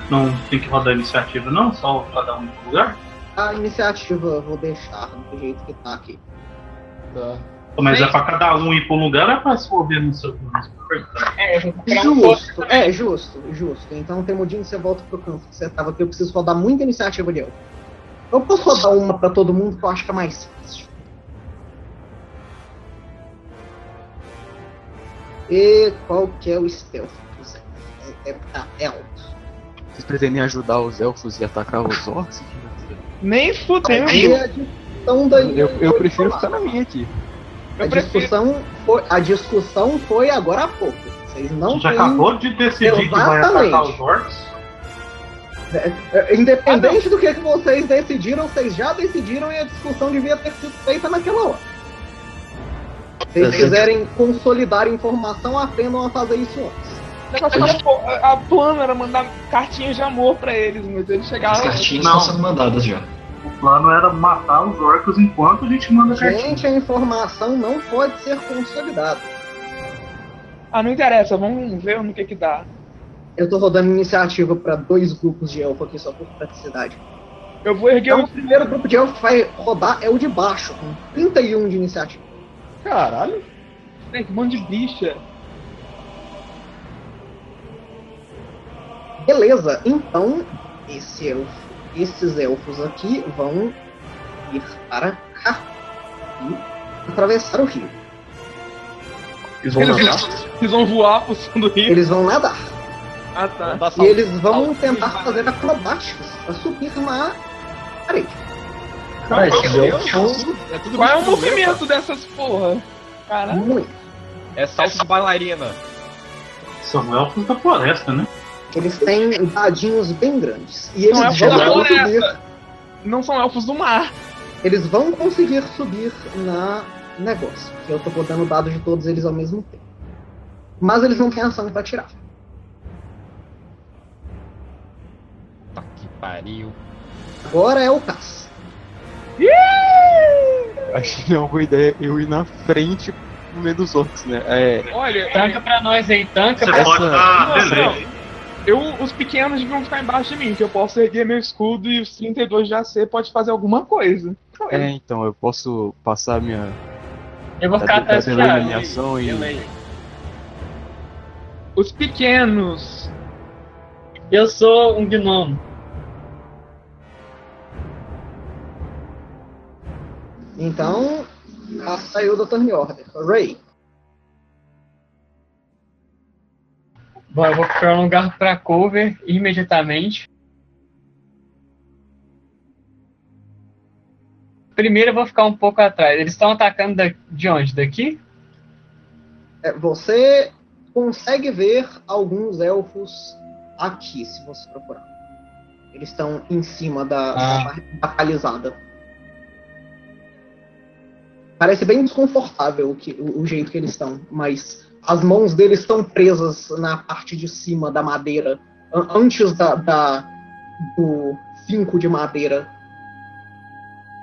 Não tem que rodar iniciativa, não? Só cada um um lugar? A iniciativa eu vou deixar do jeito que tá aqui. Tá. Mas é pra cada um ir pro lugar ou é pra se mover no seu é, um posto Justo, é, justo, justo. Então, Temudinho, você volta pro campo que você tava aqui. Eu preciso rodar muita iniciativa de elfo. Eu posso rodar uma pra todo mundo que eu acho que é mais fácil. E qual que é o stealth? É, é pra elfo. Vocês pretendem ajudar os elfos e atacar os orcs? Nem fudendo. Aí a discussão da Eu, eu prefiro ficar na minha aqui. A Eu prefiro. discussão, foi, a discussão foi agora há pouco. Vocês A não gente têm acabou de decidir que vai Exatamente. atacar os orcs. É, Independente do que, que vocês decidiram, vocês já decidiram e a discussão devia ter sido feita naquela hora. Se vocês É, quiserem consolidar informação, aprendam a fazer isso antes. A a plano era mandar cartinhas de amor pra eles, mas eles As chegaram. cartinhas Não. estão sendo mandadas já. O plano era matar os orcs enquanto a gente manda cartinha. Gente, a informação não pode ser consolidada. Ah, não interessa, vamos ver no que que dá. Eu tô rodando iniciativa para dois grupos de elfo aqui só por praticidade. Eu vou erguer Então, o. o primeiro grupo de elfo que vai rodar é o de baixo, com 31 de iniciativa. Caralho. Né, que monte de bicha. Beleza, então esse elfo, esses elfos aqui vão ir para cá. E atravessar o rio. Eles vão Eles, nadar? eles vão voar pro fundo do rio. Eles vão nadar. Ah, tá. E eles vão tentar fazer acrobáticos pra subir na parede. Elfos Deus, é tudo Qual é o movimento dessas porra? Caralho. Muito. É salto de bailarina. São elfos da floresta, né? Eles têm dadinhos bem grandes. E eles Não é vão da conseguir. floresta. Não são elfos do mar. Eles vão conseguir subir na negócio. Eu tô botando dados de todos eles ao mesmo tempo. Mas eles não têm ação pra tirar. Pariu. Agora é o Cass. Acho que não é uma boa ideia eu ir na frente no meio dos outros, né? É. Olha, Tanca pra nós aí, tanca Você pra pode dar não. Eu, os pequenos deviam ficar embaixo de mim, que eu posso erguer meu escudo e os 32 de AC pode fazer alguma coisa. É, então, eu posso passar minha. Eu vou ficar atrás ação e. Os pequenos. Eu sou um gnomo. Então, saiu do turn order. Ray. Bom, eu vou um lugar pra cover imediatamente. Primeiro eu vou ficar um pouco atrás. Eles estão atacando da- de onde? Daqui? É, você consegue ver alguns elfos aqui, se você procurar. Eles estão em cima da, Ah. da balizada. Parece bem desconfortável o, que, o, o jeito que eles estão, mas as mãos deles estão presas na parte de cima da madeira, an- antes da, da- do finco de madeira.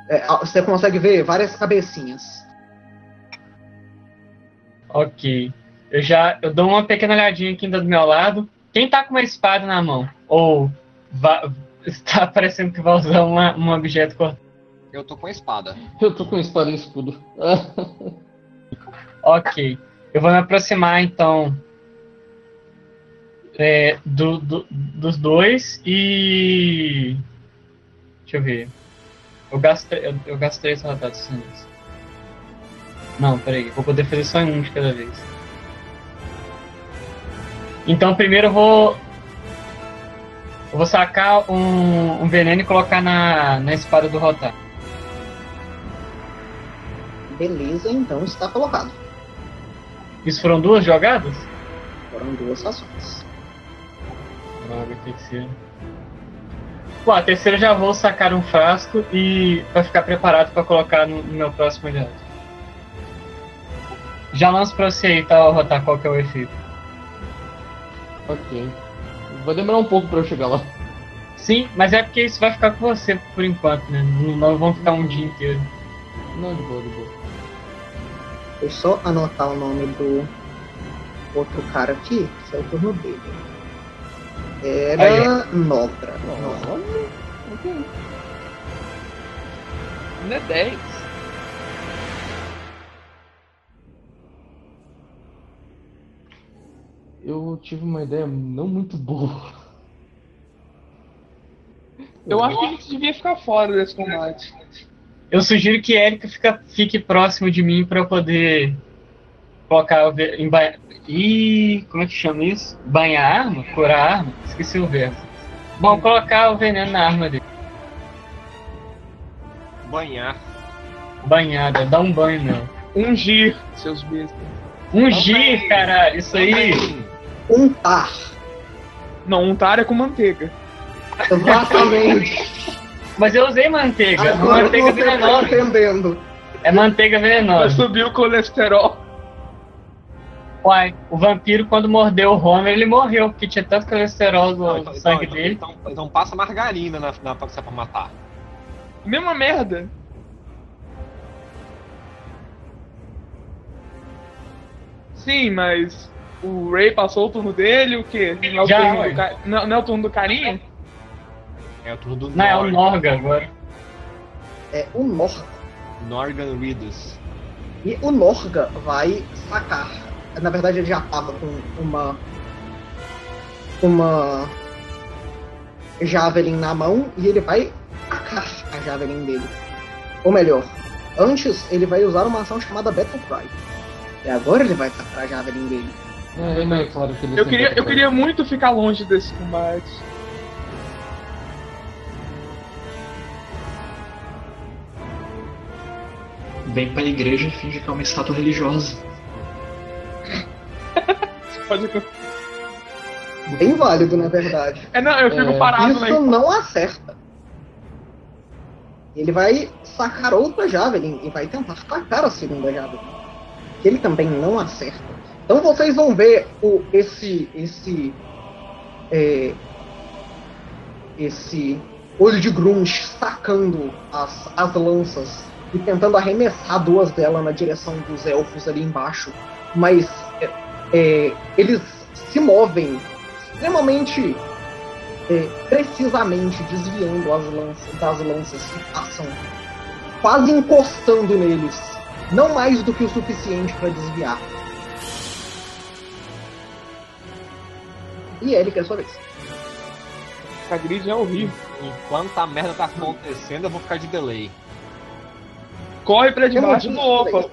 É, você consegue ver várias cabecinhas. Ok. Eu já eu dou uma pequena olhadinha aqui do meu lado. Quem tá com uma espada na mão? Ou está parecendo que vai usar uma, um objeto cortado? Eu tô com a espada. Eu tô com espada e escudo. Ok. Eu vou me aproximar então é, do, do- dos dois e. Deixa eu ver. Eu gasto, eu, eu gasto três rodadas sendo isso. Não, peraí. Vou poder fazer só em um de cada vez. Então primeiro eu vou. Eu vou sacar um, um veneno e colocar na, na espada do Rotar. Beleza, então está colocado. Isso foram duas jogadas? Foram duas ações. Droga, terceira. Bom, a terceira eu já vou sacar um frasco e vai ficar preparado para colocar no, no meu próximo aliado. Já lanço pra você aí, tá, Rotar, qual que é o efeito. ok. Vai demorar um pouco pra eu chegar lá. Sim, mas é porque isso vai ficar com você por enquanto, né? Não, não vão ficar um dia inteiro. Não, de boa, de boa. Deixa eu só anotar o nome do outro cara aqui, que é o turno dele. Era Nogra. Nogra. Olha, ok. Ainda é 10. Eu tive uma ideia não muito boa. Eu acho que a gente devia ficar fora desse combate. Eu sugiro que Erika fica, fique próximo de mim para eu poder colocar em ba... Ih, como é que chama isso? Banhar a arma? Curar a arma? Esqueci o verbo. Bom, colocar o veneno na arma dele. Banhar. Banhada, dá um banho nela. Ungir, seus bestas. Ungir, caralho, isso aí. Untar. Não, untar é com manteiga. Exatamente. Mas eu usei manteiga, Agora manteiga você tá venenosa. entendendo. É manteiga venenosa. subir o colesterol. Uai, o vampiro quando mordeu o Homer, ele morreu, porque tinha tanto colesterol no Não, então, sangue então, dele. então, então passa margarina na, na pra, pra matar. Mesma merda. Sim, mas o Ray passou o turno dele, o quê? Não é o, Já, turno, do, não, não é o turno do carinha? É o turno do Não, é o Nor- Norga agora. É o Norga. Norgan Reedus. E o Norga vai sacar. Na verdade, ele já tava com uma. Uma. Javelin na mão e ele vai sacar a Javelin dele. Ou melhor, Antes, ele vai usar uma ação chamada Battle Cry. E agora ele vai tacar a Javelin dele. É, não é claro que ele Eu queria, eu queria muito ficar longe desse combate. Vem pra igreja e finge que é uma estátua religiosa. Pode... Bem válido, na verdade. É, não, eu fico É, parado Isso lá. não acerta. Ele vai sacar outra Javelin e vai tentar atacar a segunda Javelin. Que ele também não acerta. Então vocês vão ver o, esse. esse. é, esse olho de Grunge sacando as, as lanças e tentando arremessar duas delas na direção dos elfos ali embaixo. Mas é, é, eles se movem extremamente é, precisamente desviando as lanças, das lanças que passam, quase encostando neles, não mais do que o suficiente para desviar. E Eric, é a sua vez. Essa grid é horrível. Enquanto a merda tá acontecendo, eu vou ficar de delay. Corre pra debaixo do opa.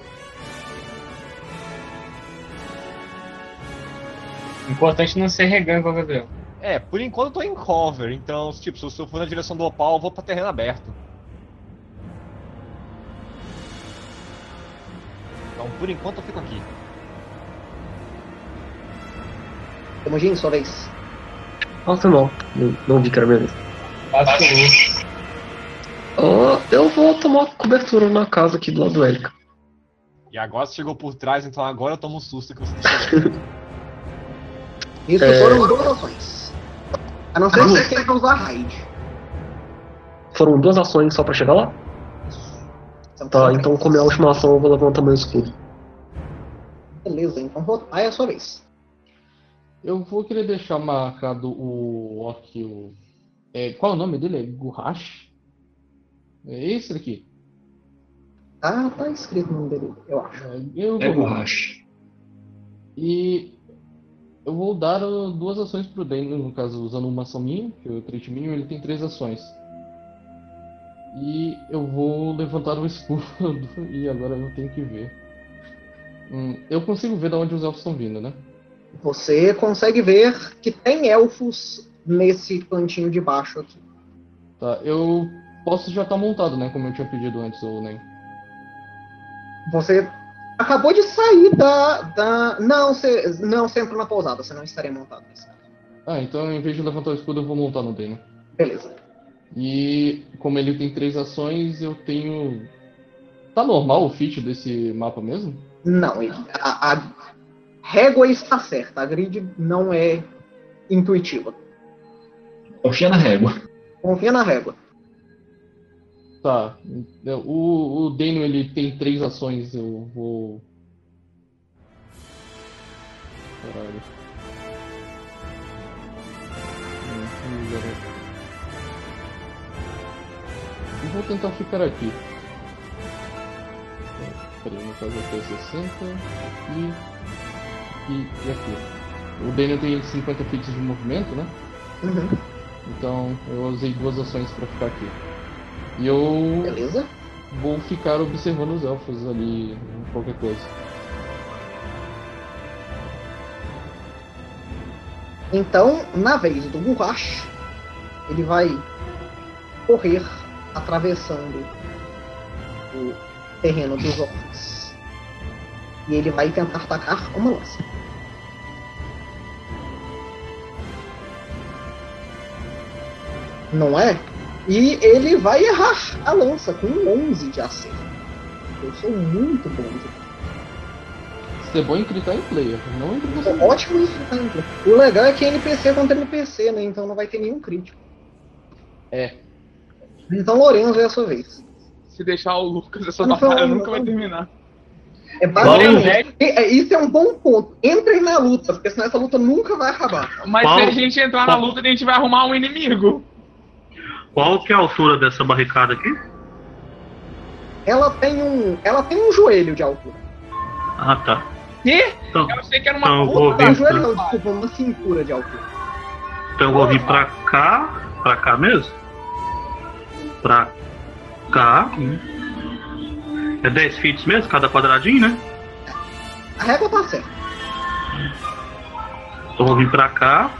Importante não ser regango, Gabriel. É, por enquanto eu tô em cover, então, tipo, se eu for na direção do opal, eu vou pra terreno aberto. Então, por enquanto eu fico aqui. Temujin, sua vez. Foi mal. Não, não vi que era minha vez. Absoluto. Ah, eu vou tomar cobertura na casa aqui do lado do Erika. E agora você chegou por trás, então agora eu tomo um susto que você tá. Isso É. foram duas ações. A não ser que você queira usar raid. Foram duas ações só pra chegar lá? Tá, três. então como é a última ação eu vou levantar meu escudo. Beleza, então rotar é a sua vez. Eu vou querer deixar marcado o orc. O... É, qual é o nome dele? É Gurrash? É esse daqui. Tá, tá escrito o nome dele, eu acho. É, eu É borracha. E eu vou dar uh, duas ações pro Daniel, no caso, usando uma ação minha, que é o Trait Minion, ele tem três ações. E eu vou levantar o escudo, e agora eu tenho que ver. Hum, eu consigo ver de onde os elfos estão vindo, né? Você consegue ver que tem elfos nesse cantinho de baixo aqui. Tá, eu posso já estar montado, né? Como eu tinha pedido antes, ou nem. Você acabou de sair da. da... Não, você não você entrou na pousada, você não estaria montado nesse caso. Ah, então em vez de levantar o escudo, eu vou montar no Daniel. Beleza. E como ele tem três ações, eu tenho. Tá normal o feat desse mapa mesmo? Não, a, a régua está certa, a grid não é intuitiva. Confia na régua. Confia na régua. Tá. O, o Daniel ele tem três ações, eu vou. Caralho. Eu vou tentar ficar aqui. Peraí, no caso aqui é 60 e, e, e aqui. O Daniel tem 50 feats de movimento, né? Uhum. Então eu usei duas ações pra ficar aqui. E eu Beleza? vou ficar observando os elfos ali, qualquer coisa. Então, na vez do Gurrash, ele vai correr atravessando o terreno dos orcs. E ele vai tentar atacar uma lança. Não é? E ele vai errar a lança com um 11 de acerto. Eu sou muito bom de Você é bom em gritar em player, não em gritação. ótimo nisso, tanto. O legal é que é NPC contra NPC, né? Então não vai ter nenhum crítico. É. Então Lorenzo é a sua vez. Se deixar o Lucas, essa Não, batalha não, nunca vai não. terminar. É basicamente. E- é, Isso é um bom ponto. Entrem na luta, porque senão essa luta nunca vai acabar. Mas Qual- se a gente entrar na luta, a gente vai arrumar um inimigo. Qual que é a altura dessa barricada aqui? Ela tem um. Ela tem um joelho de altura. Ah, tá. Quê? Então, Eu sei que era uma Então, puta vou da Um vir joelho pra, não, desculpa, uma cintura de altura. então eu vou vir pra cá. Pra cá mesmo? Pra cá. É 10 feet mesmo, cada quadradinho, né? A régua tá certa. Então eu vou vir pra cá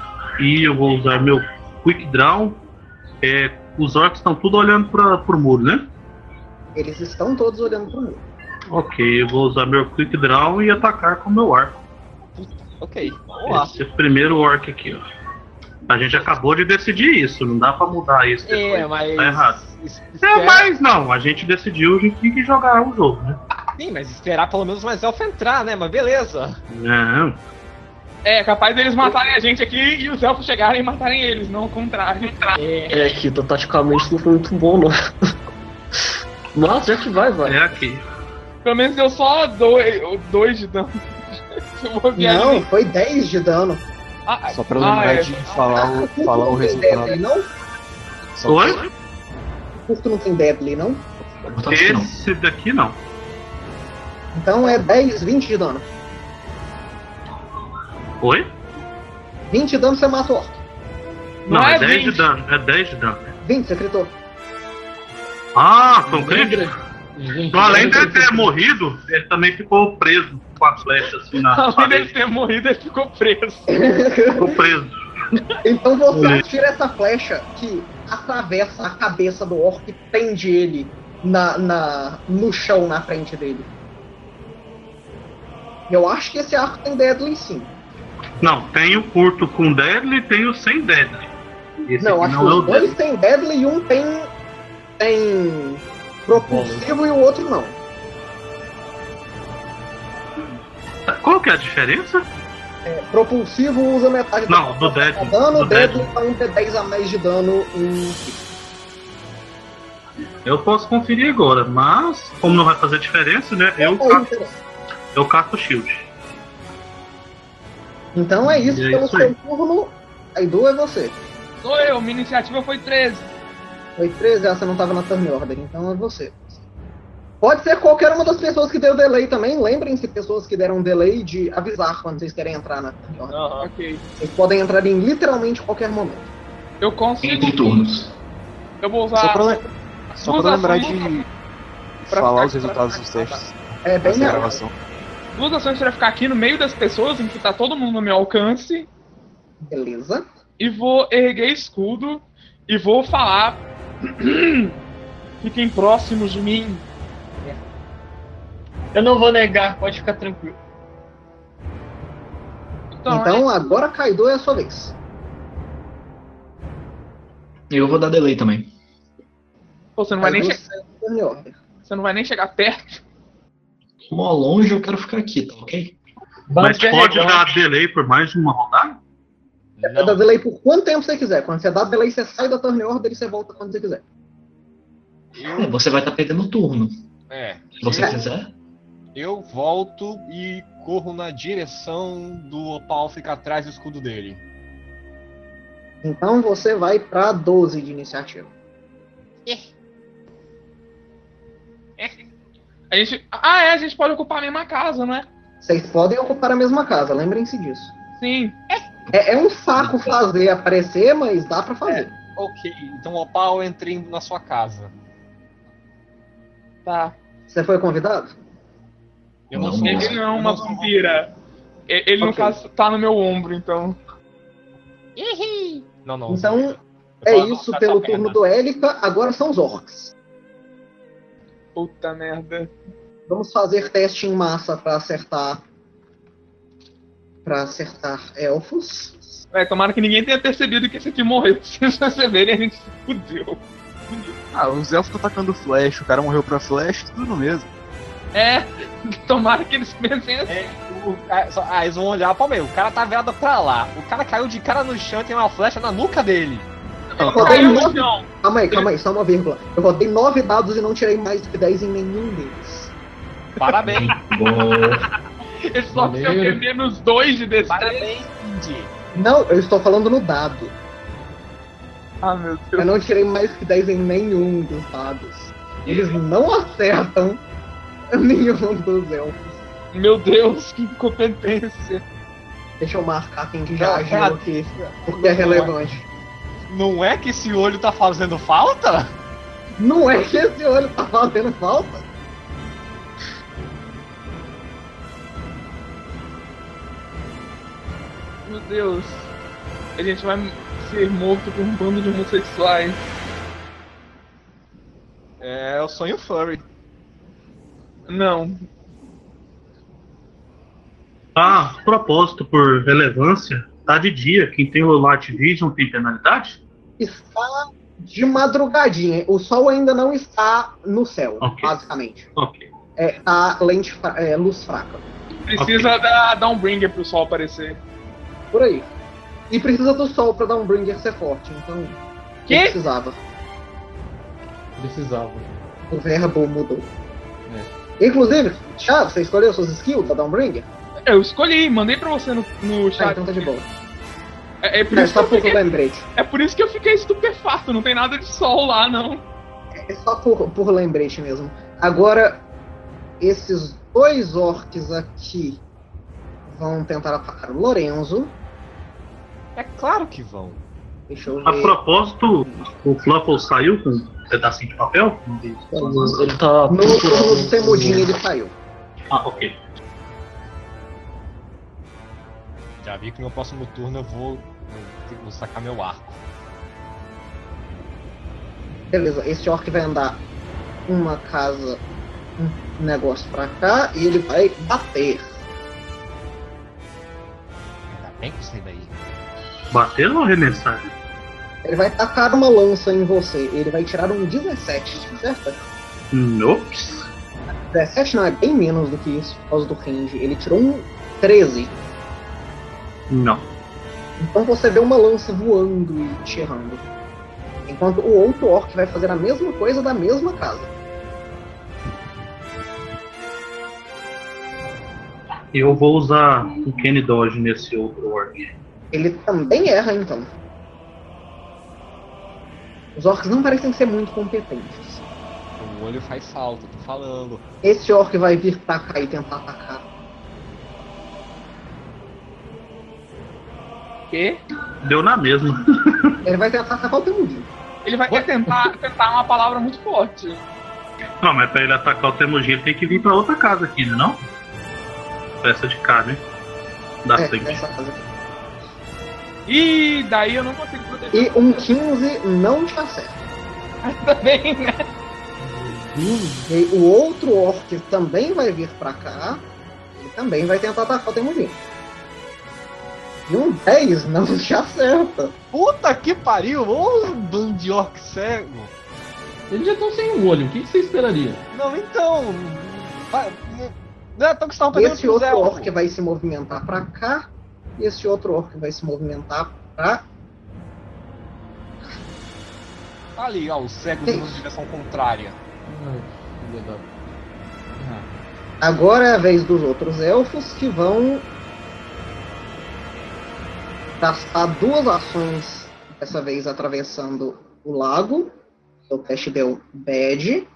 e eu vou usar meu Quick Draw. É, os orcs estão tudo olhando pra, pro muro, né? Eles estão todos olhando pro muro. Ok, eu vou usar meu Quick Draw e atacar com meu arco. Ok, vamos lá. Esse é o primeiro orc aqui, ó. A gente acabou de decidir isso, não dá pra mudar isso depois. É, mas. Tá errado. É, espera- mas não, a gente decidiu, a gente tem que jogar o jogo, né? Sim, mas esperar pelo menos mais elfo entrar, né? Mas beleza. Não. É, capaz deles matarem a gente aqui e os elfos chegarem e matarem eles, não o contrário. É, Kita, taticamente não foi muito bom, não. Mas já que vai, vai. É aqui. Pelo menos deu só dois, dois de dano. Não, foi 10 de dano. Ah, Só pra lembrar ah, é. de falar o, falar o Não tem resultado. Deadly, não? Só Oi? Curto não tem Deadly, não. Esse daqui não. Então é 10, 20 de dano. Oi? 20 de dano você mata o orc. Não, Não é é 10 de 20. dano. É 10 de dano. 20, você gritou. Ah, foi um crítico? Então, além de ter morrido, ele também ficou preso com a flecha assim na Além dele parede. ter morrido, ele ficou preso. Ficou preso. Então você Sim. atira essa flecha que atravessa a cabeça do orc e prende ele na, na, no chão na frente dele. Eu acho que esse arco tem Deadly sim. Não, tem o curto com deadly e tem o sem deadly. Esse não, acho não é que o os dois deadly. tem Deadly e um tem. tem. propulsivo e o outro não. Qual que é a diferença? É, propulsivo usa metade Não, do Deadly, dano, do Deadly dá um D10 a mais de dano em. Eu posso conferir agora, mas como não vai fazer diferença, né? Eu, Qual é casto, diferença? eu casto shield. Então é isso, é pelo isso seu turno. Aí do é você. Sou eu, minha iniciativa foi 13. Foi 13, ah, você não tava na turn order, então é você. Pode ser qualquer uma das pessoas que deu delay também. Lembrem-se, pessoas que deram delay, de avisar quando vocês querem entrar na turn order. Aham. Ok. Vocês podem entrar em literalmente qualquer momento. Eu consigo. Entre turnos. Eu vou usar. Só pra, le- só pra lembrar de Pra falar os resultados dos testes É bem nessa melhor. Duas ações pra ficar aqui no meio das pessoas, em que tá todo mundo no meu alcance. Beleza. E vou erguer escudo. E vou falar. Fiquem próximos de mim. Eu não vou negar, pode ficar tranquilo. Então, Então agora Kaido é a sua vez. Eu vou dar delay também. pô, você não vai nem Kaido, che- você é turn order. Você não vai nem chegar perto. Como ao longe eu quero ficar aqui, tá ok? Mas pode dar delay por mais de uma rodada? Você pode dar delay por quanto tempo você quiser. Quando você dá delay, você sai da turn order e você volta quando você quiser. É, você vai estar perdendo turno. É. Se você É. quiser. Eu volto e corro na direção do Opal ficar atrás do escudo dele. Então você vai pra 12 de iniciativa. A gente. Ah, é, a gente pode ocupar a mesma casa, não é? Vocês podem ocupar a mesma casa, lembrem-se disso. Sim. É, é um saco fazer aparecer, mas dá pra fazer. Ok, então Opal entrei na sua casa. Tá. Você foi convidado? Eu não, Não, sou. Ele não é eu uma vampira. Ele, no Ok. caso, tá no meu ombro, então. Não, não. Então, eu é isso pelo perna. turno do Élica. Agora são os orcs. Puta merda. Vamos fazer teste em massa pra acertar. Pra acertar elfos. É, tomara que ninguém tenha percebido que esse aqui morreu. Se vocês perceberem, a gente se fudeu. Ah, os elfos estão tacando flash, o cara morreu pra flash, tudo no mesmo. É, tomara que eles pensem assim. É, o- ah, só- ah, eles vão olhar pra meio. O cara tá virado pra lá. O cara caiu de cara no chão e tem uma flecha na nuca dele. Eu rodei no nove... Calma aí, calma aí, só uma vírgula. Eu rodei 9 dados e não tirei mais do que 10 em nenhum deles. Parabéns. Bom. Eles só ter menos dois de destreza. Parabéns, Indy. Não, eu estou falando no dado. Ah, meu Eu Deus. não tirei mais que 10 em nenhum dos dados. Eles não acertam nenhum dos elfos. Meu Deus, que incompetência. Deixa eu marcar quem que já agiu aqui, porque é relevante. Não é que esse olho tá fazendo falta? Não é que esse olho tá fazendo falta? Meu Deus. A gente vai ser morto por um bando de homossexuais. É, é o sonho furry. Não. Ah, propósito por relevância tá de dia. Quem tem o Light Vision tem penalidade? Está de madrugadinha. O sol ainda não está no céu, Ok. basicamente. Ok. É, tá lente, fra- é, luz fraca. Precisa dar, dar um bringer pro sol aparecer. Por aí. E precisa do sol pra dar um bringer ser forte, então. Quê? Precisava. Precisava. O verbo mudou. É. Inclusive, Thiago, você escolheu suas skills pra dar um bringer? Eu escolhi, mandei pra você no, no Ah, chat. então tá de boa. É, é por É isso que só eu por fiquei, lembrete. é por isso que eu fiquei estupefato, não tem nada de sol lá, não. É só por, por lembrete mesmo. Agora, esses dois orcs aqui vão tentar atacar o Lorenzo. É claro que vão. Deixa eu A ver. propósito, o Fluffle saiu com um pedacinho de papel? Não. Ele tá No turno do. Temudinho ele saiu. Ah, ok. Já vi que no meu próximo turno eu vou, eu vou sacar meu arco. Beleza, esse orc vai andar uma casa, um negócio pra cá e ele vai bater. Ainda bem que sei daí. Bater ou arremessar? Ele vai tacar uma lança em você. Ele vai tirar um 17, certo? Nope. 17 não, é bem menos do que isso por causa do range. Ele tirou um 13. Não. Então você vê uma lança voando e te errando. Enquanto o outro orc vai fazer a mesma coisa da mesma casa. Eu vou usar o Kenny Dodge nesse outro orc. Ele também erra, então. Os orcs não parecem ser muito competentes. O olho faz salto, tô falando. Esse orc vai vir pra cá e tentar atacar. Quê? Deu na mesma. Ele vai tentar atacar o Temudinho. Ele vai tentar, tentar uma palavra muito forte. Não, mas pra ele atacar o Temujin, ele tem que vir pra outra casa aqui, né não? Peça de carne. Da É, frente. nessa casa aqui. E daí eu não consigo proteger. E um 15 não te acerta. Ainda bem, né? E o outro orc também vai vir pra cá. Ele também vai tentar atacar o Temudinho. E um 10 não te acerta. Puta que pariu! Ô bando de orc cego! Eles já estão sem um olho, o que, que você esperaria? Não, então. Não é tão que estavam perdendo Esse outro Zé. orc vai se movimentar pra cá. E esse outro orc vai se movimentar pra. Tá ali, ó, os cegos Que indo na direção contrária. Ai, filha da. Ah, Agora é a vez dos outros elfos que vão gastar duas ações, dessa vez atravessando o lago. O teste deu bad.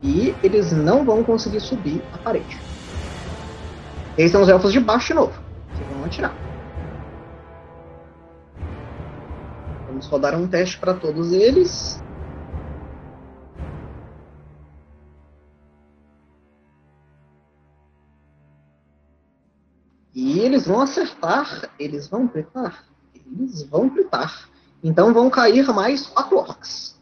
E eles não vão conseguir subir a parede. Esses são os elfos de baixo de novo. Que vão atirar. Vamos rodar um teste para todos eles. Eles vão acertar, eles vão gritar, eles vão gritar. Então vão cair mais quatro orcs.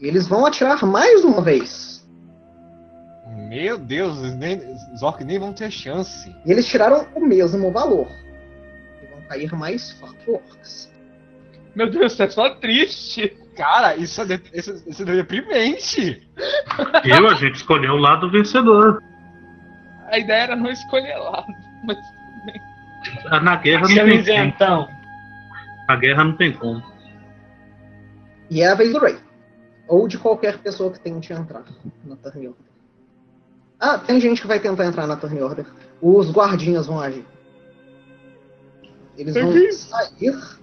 Eles vão atirar mais uma vez. Meu Deus, os nem, os orcs nem vão ter chance. E eles tiraram o mesmo valor. E vão cair mais quatro orcs. Meu Deus, isso é só triste. Cara, isso é, de, isso, isso é deprimente. Eu, a gente escolheu o lado vencedor. A ideia era não escolher lado. Mas Ah, Na guerra não tem como. isentão. Na guerra não tem como. E é a vez do Ray. Ou de qualquer pessoa que tente entrar na turn order. Ah, tem gente que vai tentar entrar na turn order. Os guardinhas vão agir. Eles vão sair.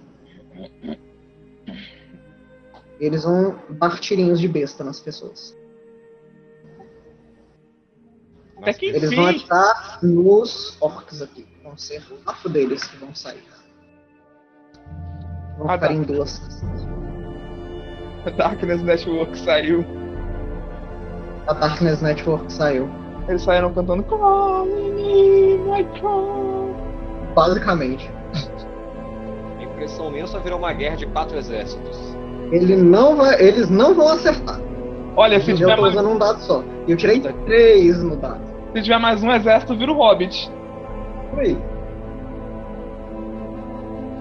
Eles vão dar tirinhos de besta nas pessoas. até que Eles vão enfim. atirar nos orcs aqui. Vão ser quatro deles que vão sair. Vão Ah, ficar tá. em duas. Darkness Network saiu. A Darkness Network saiu. Eles saíram cantando Calling me, my. Basicamente. A impressão minha só virou uma guerra de quatro exércitos. Ele não vai, eles não vão acertar. Olha, se Eu tiver, tô mais, usando um dado só. Eu tirei três no dado. se tiver mais um exército, vira o Hobbit. Por aí.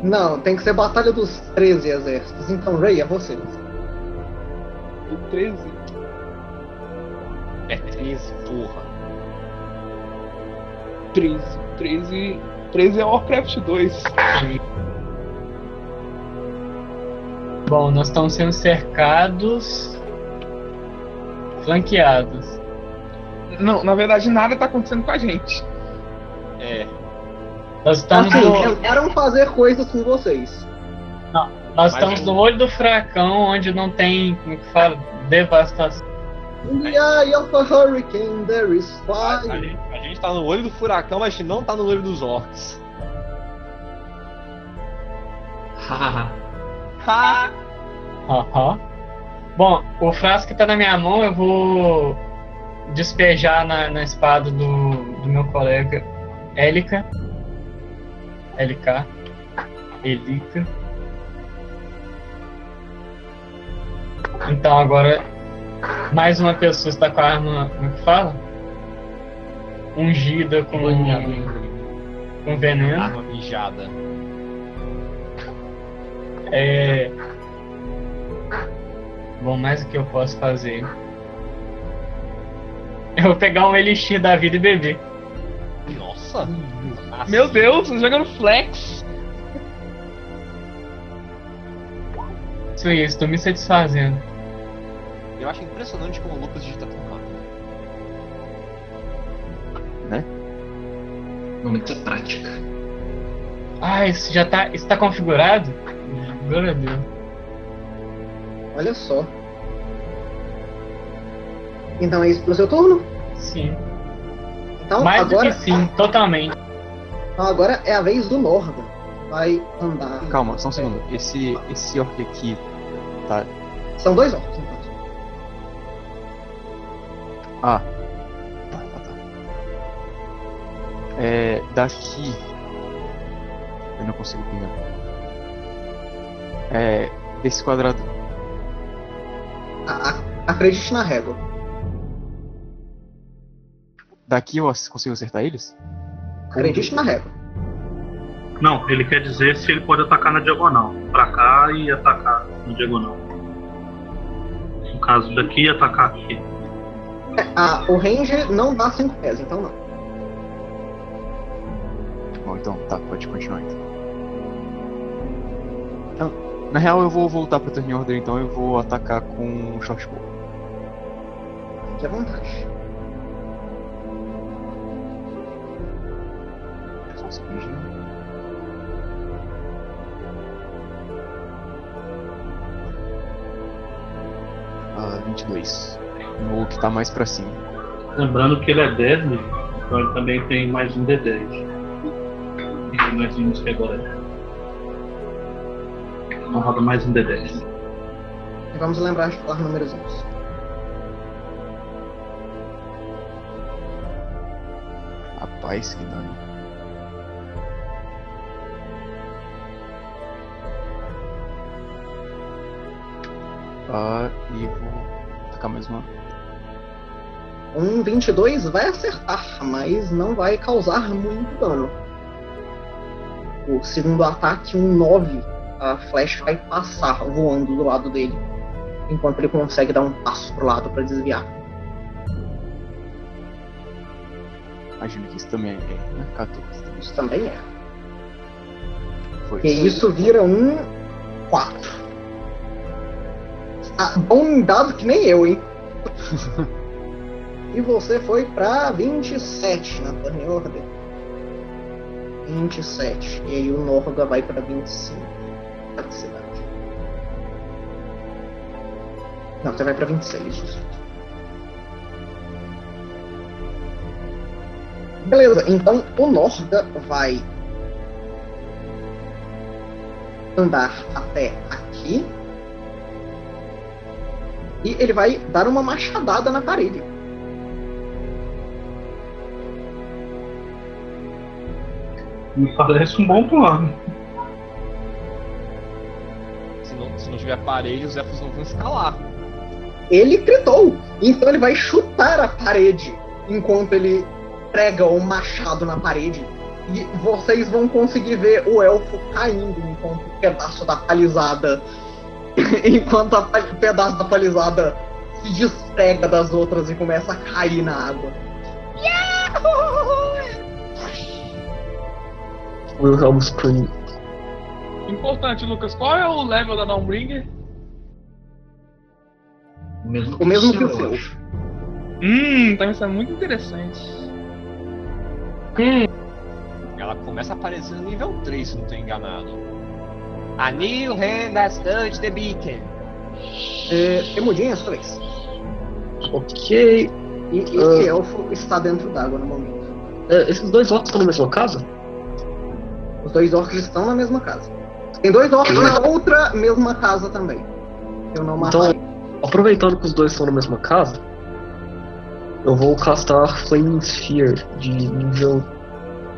Não, tem que ser batalha dos 13 exércitos. Então, Ray, é você. E 13. É 13, porra. 13. 13. 13 é Warcraft 2. Bom, nós estamos sendo cercados, flanqueados. Não, na verdade nada tá acontecendo com a gente. É. Nós estamos, Assim, no, tentaram fazer coisas com vocês. nós Mas estamos no olho do furacão, onde não tem, como que fala, devastação. In the eye of a hurricane there is A, a fire. gente, a gente tá no olho do furacão, mas a gente não tá no olho dos orcs. Hahaha. Ha! Aham. Bom, o frasco que tá na minha mão eu vou despejar na, na espada do, do meu colega Élica. LK. Elica. Então agora mais uma pessoa está com a arma, como é que fala? Ungida com, com veneno. Arma mijada. É. Bom, mais o que eu posso fazer? Eu vou pegar um elixir da vida e beber. Nossa! Assim. Meu Deus, jogando flex. Isso aí, estou me satisfazendo. Eu acho impressionante como o Lucas digita tão rápido. Muita prática. Ah, isso já tá. Isso tá configurado? Glória a Deus. Olha só. Então é isso pro seu turno? Sim. Então Mais agora, do que sim, totalmente. então agora é a vez do Norda. Vai andar. Calma, só um segundo. Esse, esse orc aqui tá. São dois orcs, caso. Ah. Tá, tá, tá. É. Daqui. Eu não consigo pingar. É. Desse quadrado. A- a- acredite na régua. Daqui eu consigo acertar eles? Acredite na régua. Não, ele quer dizer se ele pode atacar na diagonal. Pra cá e atacar na diagonal. No caso daqui, atacar aqui. É, a- o range não dá 5 pés, então não. Bom, então, tá, pode continuar então. Na real eu vou voltar pra turn order, então eu vou atacar com short bow. Fique à vontade. Só um segundinho. Ah, 22. No que tá mais pra cima. Lembrando que ele é 10 nível, então ele também tem mais um D10. E nós vimos que agora é. Então roda mais um D10. E vamos lembrar de falar números uns. Rapaz, que dano. Ah, e vou atacar mais uma. Um 22 vai acertar, mas não vai causar muito dano. O segundo ataque, um 9, a flecha vai passar voando do lado dele, enquanto ele consegue dar um passo pro lado para desviar. Imagino que isso também é, né? 14. então Isso também é. Foi. E isso vira um 4. Ah, bom dado que nem eu, hein? e você foi pra 27 na turn order. 27. E aí o Norga vai pra 25 praticidade. Não, você vai para 26. Beleza, então o Norda vai andar até aqui. E ele vai dar uma machadada na parede. Me parece um bom plano. Se não, tiver parede, os elfos não vão escalar. Ele gritou, então ele vai chutar a parede enquanto ele prega o machado na parede. E vocês vão conseguir ver o elfo caindo enquanto o pedaço da palizada. enquanto o pedaço da palizada se desprega das outras e começa a cair na água. Wilhelm Scream. Importante, Lucas, qual é o level da Dawnbringer? O mesmo, O mesmo que o eu seu. Hum, então isso é muito interessante. Ela começa a aparecer no nível 3, se não tô enganado. A new hand has touched the beacon. É, Temudinho, é a sua vez. Ok. E esse elfo está dentro d'água no momento. É, esses dois orcs estão na mesma casa? Os dois orcs estão na mesma casa. Tem dois orcs na outra mesma casa também. Eu não Então, matei. aproveitando que os dois estão na mesma casa, eu vou castar Flame Sphere de nível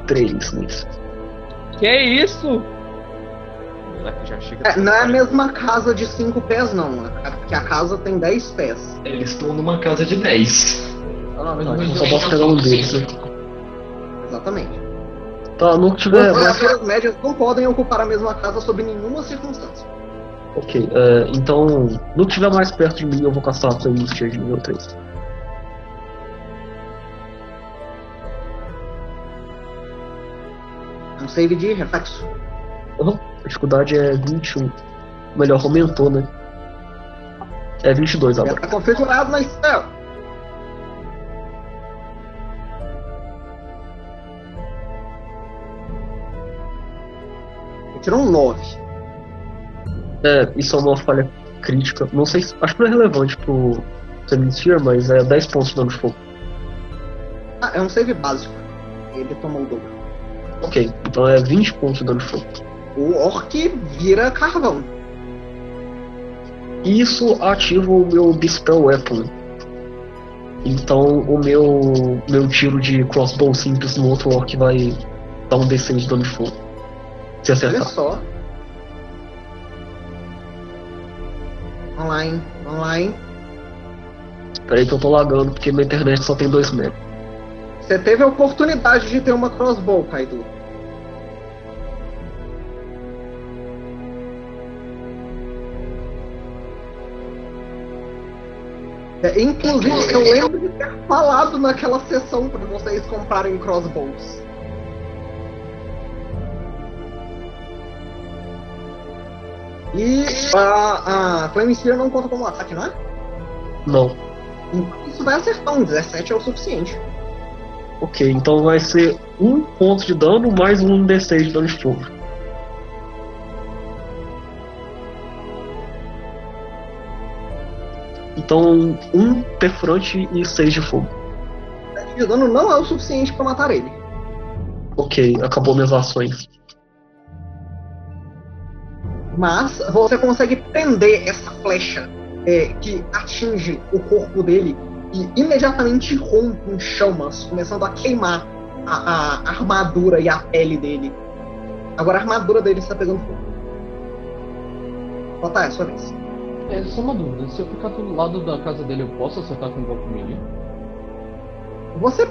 3 nisso. Que isso? É, não é a mesma casa de 5 pés, não. É Porque a casa tem 10 pés. Eles estão numa casa de 10. Ah, mas então eu- só posso pegar um deles. né? Exatamente. Tá, que tiver As mais. criaturas médias não podem ocupar a mesma casa sob nenhuma circunstância. Ok, é, então, no que tiver mais perto de mim, eu vou castar Flame Sphere de nível 3. Um save de reflexo. Uhum. A dificuldade é 21. Melhor, aumentou, né? É 22 Já agora. está configurado na spell. Tirou um 9. É, isso é uma falha crítica. Não sei se. Acho que não é relevante pro Flame Sphere, mas é 10 pontos de dano de fogo. Ah, é um save básico. Ele tomou o dobro. Ok, então é 20 pontos de dano de fogo. O orc vira carvão. Isso ativa o meu Dispel Weapon. Então o meu meu tiro de crossbow simples no outro orc vai dar um D6 de dano de fogo. Se Olha acertar. só. Online, online. Peraí que eu tô lagando porque minha internet só tem 2 metros. Você teve a oportunidade de ter uma crossbow, Kaido. É, inclusive, eu lembro de ter falado naquela sessão para vocês comprarem crossbows. E a, a não conta como ataque, não é? Não. Então isso vai acertar, um 17 é o suficiente. Ok, então vai ser um ponto de dano mais um D6 de dano de fogo. Então, um perfurante e seis de fogo. de dano não é o suficiente para matar ele. Ok, acabou minhas ações. Mas você consegue prender essa flecha é, que atinge o corpo dele e imediatamente rompe em chamas, começando a queimar a, a armadura e a pele dele. Agora a armadura dele está pegando fogo. Botar, é a sua vez. É só uma dúvida, se eu ficar do lado da casa dele, eu posso acertar com um golpe melee? Você.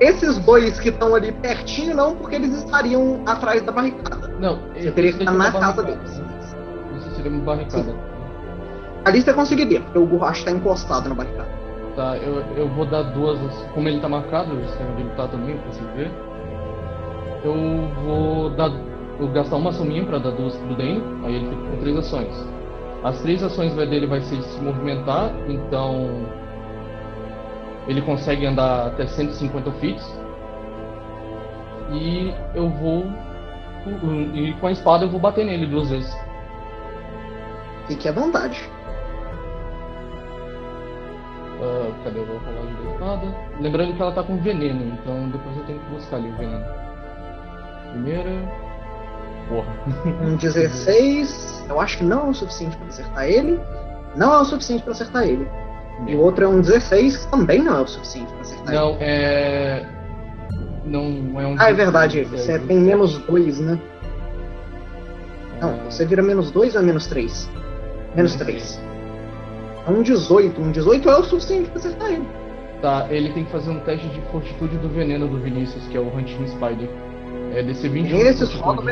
Esses dois que estão ali pertinho, não, porque eles estariam atrás da barricada. Não, Você teria que estar na casa deles. Isso seria uma barricada. Ali você conseguiria, porque o Gurrash está encostado na barricada. Tá, eu, eu vou dar duas. Como ele tá marcado, eu sei onde ele tá também, você ver. Eu vou dar. Eu gastar uma sominha pra dar duas pro Dane, aí ele fica com três ações. As três ações dele vai ser de se movimentar, então. Ele consegue andar até 150 feet. E eu vou. E com a espada eu vou bater nele duas vezes. Fique à vontade. Ah, cadê? Eu vou rolar de espada. Lembrando que ela tá com veneno, então depois eu tenho que buscar ali o veneno. Primeira. Porra. Um 16, eu acho que não é o suficiente para acertar ele. Não é o suficiente para acertar ele. E o outro é um 16, que também não é o suficiente para acertar Não, é. Não é um. Ah, é verdade. É, Você tem menos 2, né? Não, é, você vira menos 2 ou é menos 3? Menos 3. É um 18. Um 18 é o suficiente pra acertar ele. Tá, ele tem que fazer um teste de fortitude do veneno do Vinícius, que é o Hunting Spider. É DC 20 Tem esse só do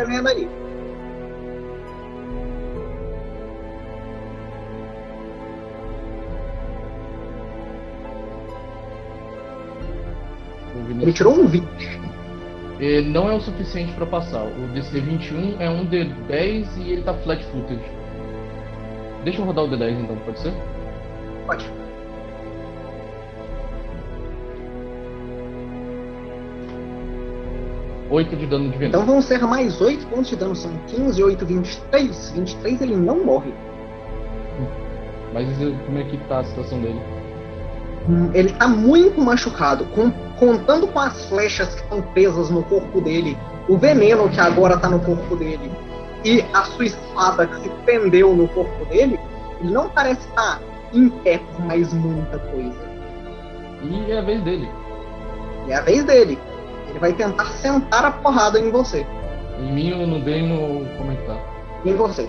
aí. Ele tirou um 20. E não é o suficiente pra passar. O DC 21 é um D10 e ele tá flat footed. Deixa eu rodar o D10 então, pode ser? Pode. Oito de dano de veneno. Então vão ser mais 8 pontos de dano. São 15, 8, 23. 23 ele não morre. Mas como é que tá a situação dele? Hum, Ele tá muito machucado. com- contando com as flechas que estão presas no corpo dele, o veneno que agora tá no corpo dele e a sua espada que se prendeu no corpo dele, ele não parece estar em pé por mais muita coisa. E é a vez dele. E é a vez dele. Ele vai tentar sentar a porrada em você. Em mim ou no Dano, como é que tá? Em você.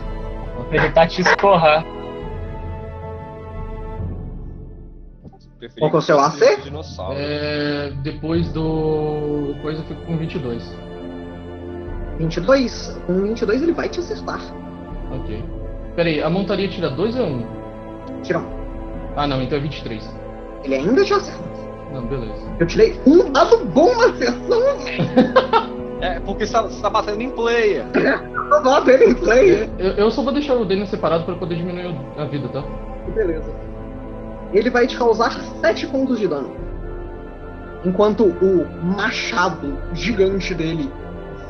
Ele tá te escorrar. Qual que é o seu AC? É, depois do. coisa eu fico com 22. 22. Com 22 ele vai te acertar. Ok. Pera aí, a montaria tira 2 ou 1? Um? Tira um. Ah não, então é 23. Ele ainda te acerta. Não, beleza. Eu tirei um dado bom na sessão. É, porque você tá, você tá batendo em player. Eu vou bater em play. Eu, eu só vou deixar o Dano separado pra poder diminuir a vida, tá? Beleza. Ele vai te causar 7 pontos de dano. Enquanto o machado gigante dele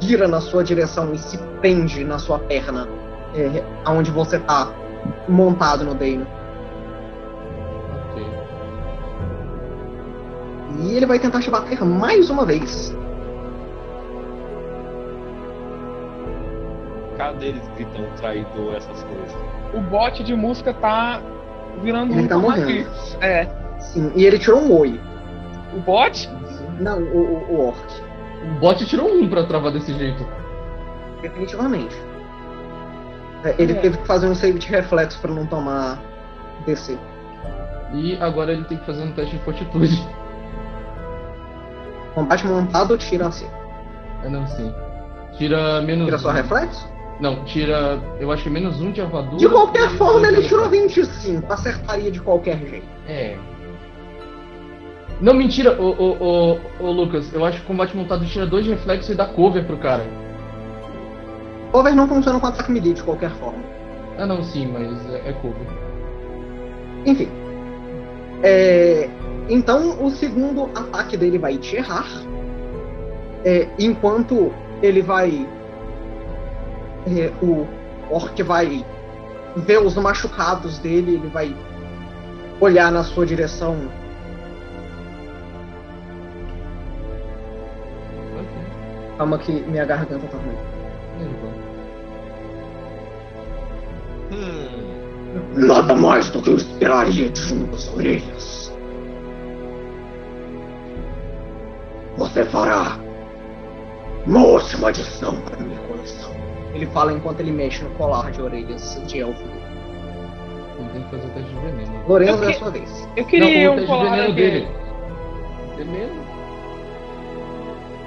vira na sua direção e se prende na sua perna, é, aonde você tá montado no Dano. Ok. E ele vai tentar te bater mais uma vez. Cadê eles gritando traidor, essas coisas? O bot de música tá virando Ele um tá morrendo. É. Sim, e ele tirou um oi. O bot? Não, o, o, o orc. O bot tirou um pra travar desse jeito. Definitivamente. É, Ele É. teve que fazer um save de reflexo pra não tomar DC. E agora ele tem que fazer um teste de fortitude. Combate montado tira assim. É não, sim. Tira menos. Tira só reflexo? Não, tira. Eu acho que menos um de armadura. De qualquer forma, ele tirou reflexo. 25. Acertaria de qualquer jeito. É. Não, mentira, ô, ô, ô, ô, Lucas, eu acho que o combate montado tira dois de reflexo e dá cover pro cara. Cover não funciona com ataque melee de qualquer forma. Ah não, sim, mas é, é cover. Enfim. É, Então, o segundo ataque dele vai te errar. É, enquanto ele vai. É, o Orc vai ver os machucados dele, ele vai olhar na sua direção. Ok. Calma que minha garganta tá ruim. Hum. Nada mais do que eu esperaria de às orelhas. Você fará uma ótima adição para minha coleção. Ele fala enquanto ele mexe no colar de orelhas de elfo. Ele tem que fazer o teste de veneno. Lorenzo, Eu é a que- sua vez. Eu queria não, o um teste de colar veneno dele. dele. Veneno?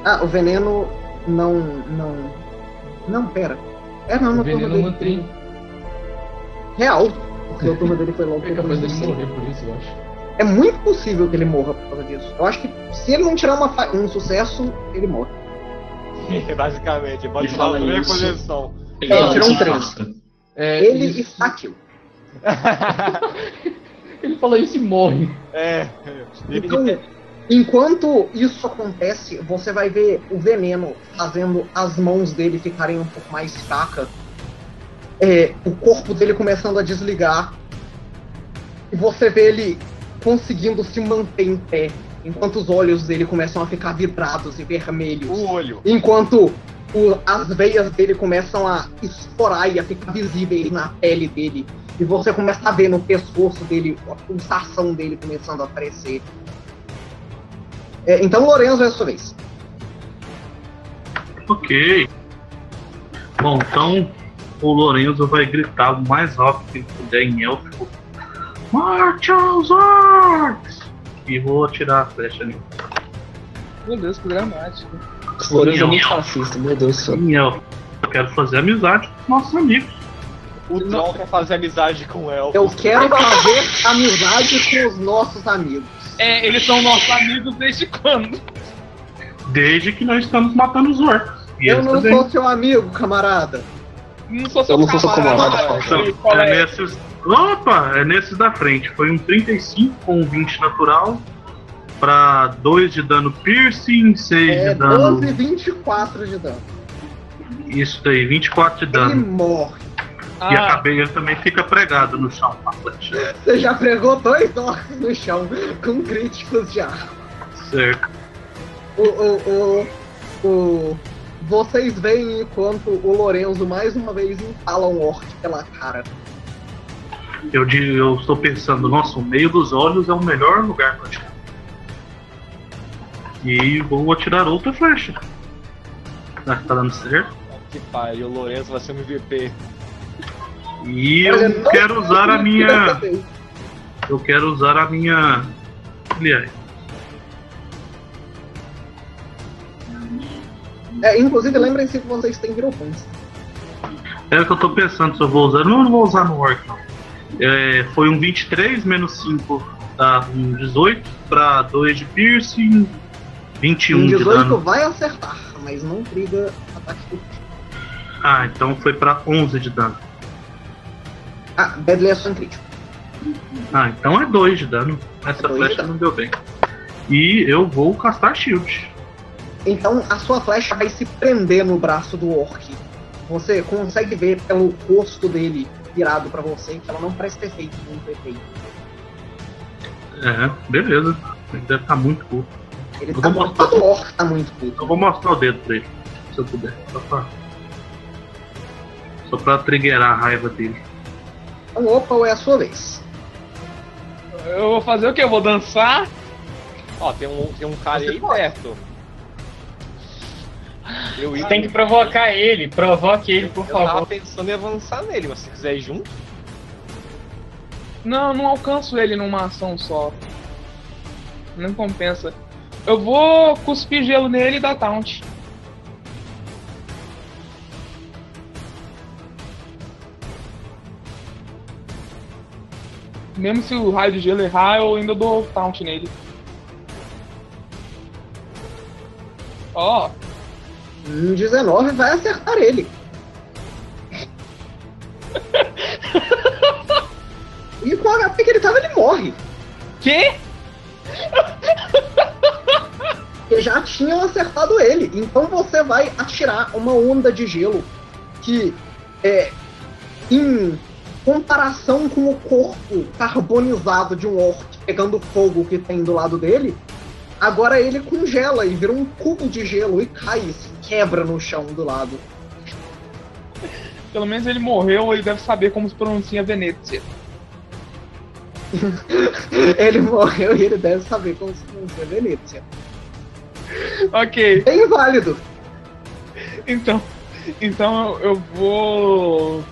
Ah, o veneno não. não. Não, pera. É não, O no turno veneno dele. mantém. Real. Porque o turno dele foi logo É depois capaz do dele save. morrer por isso, eu acho. É muito possível que ele morra por causa disso. Eu acho que se ele não tirar uma fa- um sucesso, ele morre. Basicamente, pode E tirar a fala primeira isso. posição. Ele É, tirou um três. afasta. É, ele isso- está kill. Ele fala isso e morre. É. Então, enquanto isso acontece, você vai ver o veneno fazendo as mãos dele ficarem um pouco mais fracas. É, o corpo dele começando a desligar. E você vê ele conseguindo se manter em pé. Enquanto os olhos dele começam a ficar vidrados e vermelhos. o olho. Enquanto o- as veias dele começam a esporar e a ficar visíveis na pele dele. E você começa a ver no pescoço dele a pulsação dele começando a aparecer. É, então, Lorenzo é a sua vez. Ok. Bom, então o Lorenzo vai gritar o mais alto que ele puder em élfico. Morte aos orcs! E vou atirar a flecha ali. Meu Deus, que dramático. O Lourenço é muito fascista, meu Deus élfico. Eu quero fazer amizade com nossos amigos. O Troll quer fazer amizade com o Elfo. Eu quero fazer amizade com os nossos amigos. É, eles são nossos amigos desde quando? Desde que nós estamos matando os orcs. E Eu não também. sou seu amigo, camarada. Não sou Eu não sou seu camarada. É é? nesses. Opa! É nesses da frente. Foi um 35 com um 20 natural. Pra 2 de dano piercing, 6 É de dano. 12, 24 de dano. Isso daí, 24 de Ele dano. morre. E Ah, acabei, ele também fica pregado no chão a flecha. Você já pregou dois orcs no chão com críticos de arco. Certo. O, o, o, o- vocês veem enquanto o Lorenzo mais uma vez empala um orc pela cara. Eu, di- eu estou pensando, nossa, o meio dos olhos é o melhor lugar pra atirar. E vou atirar outra flecha. Será que tá dando certo? Que pariu, o Lourenço vai ser um MVP. E Olha, eu não quero usar a minha. Eu quero usar a minha. Aliás, É, inclusive, lembrem-se que vocês têm Hero Points. é o que eu tô pensando se eu vou usar. Não, eu não vou usar no Orc. É, foi um 23 menos 5 dá um 18 pra 2 de piercing, 21 Um de 18 dano. vai acertar, mas não briga ataque do Ah, então foi pra 11 de dano. Ah, Deadly é só um crítico. Ah, então é 2 de dano. Essa É de flecha não deu bem. E eu vou castar shield. Então a sua flecha vai se prender no braço do orc. Você consegue ver pelo rosto dele virado pra você que ela não parece ter feito muito efeito. É, beleza. Ele deve estar muito puto. Ele Eu tá vou muito, mostrar. todo orc tá muito puto. Eu vou mostrar o dedo pra ele, se eu puder. Só pra. Só pra triggerar a raiva dele. Então, opa, é a sua vez. eu vou fazer o quê? Eu vou dançar? Ó, tem um, tem um cara Você aí pode. perto. Eu, ia, Tem que provocar ele, provoque ele, por eu tava favor. pensando em avançar nele, mas se quiser ir junto, Não, não alcanço ele numa ação só. Não compensa. Eu vou cuspir gelo nele e dar taunt. Mesmo se o raio de gelo errar, eu ainda dou taunt nele. Ó, Um 19 vai acertar ele. e com o HP que ele tava, ele morre. que? Porque já tinham acertado ele. Então você vai atirar uma onda de gelo que é em comparação com o corpo carbonizado de um orc pegando fogo que tem do lado dele, agora ele congela e vira um cubo de gelo e cai, quebra no chão do lado. Pelo menos ele morreu, ele deve saber como se pronuncia Venezia. ele morreu e ele deve saber como se pronuncia Venezia. Ok, Bem válido. então. Então eu, vou.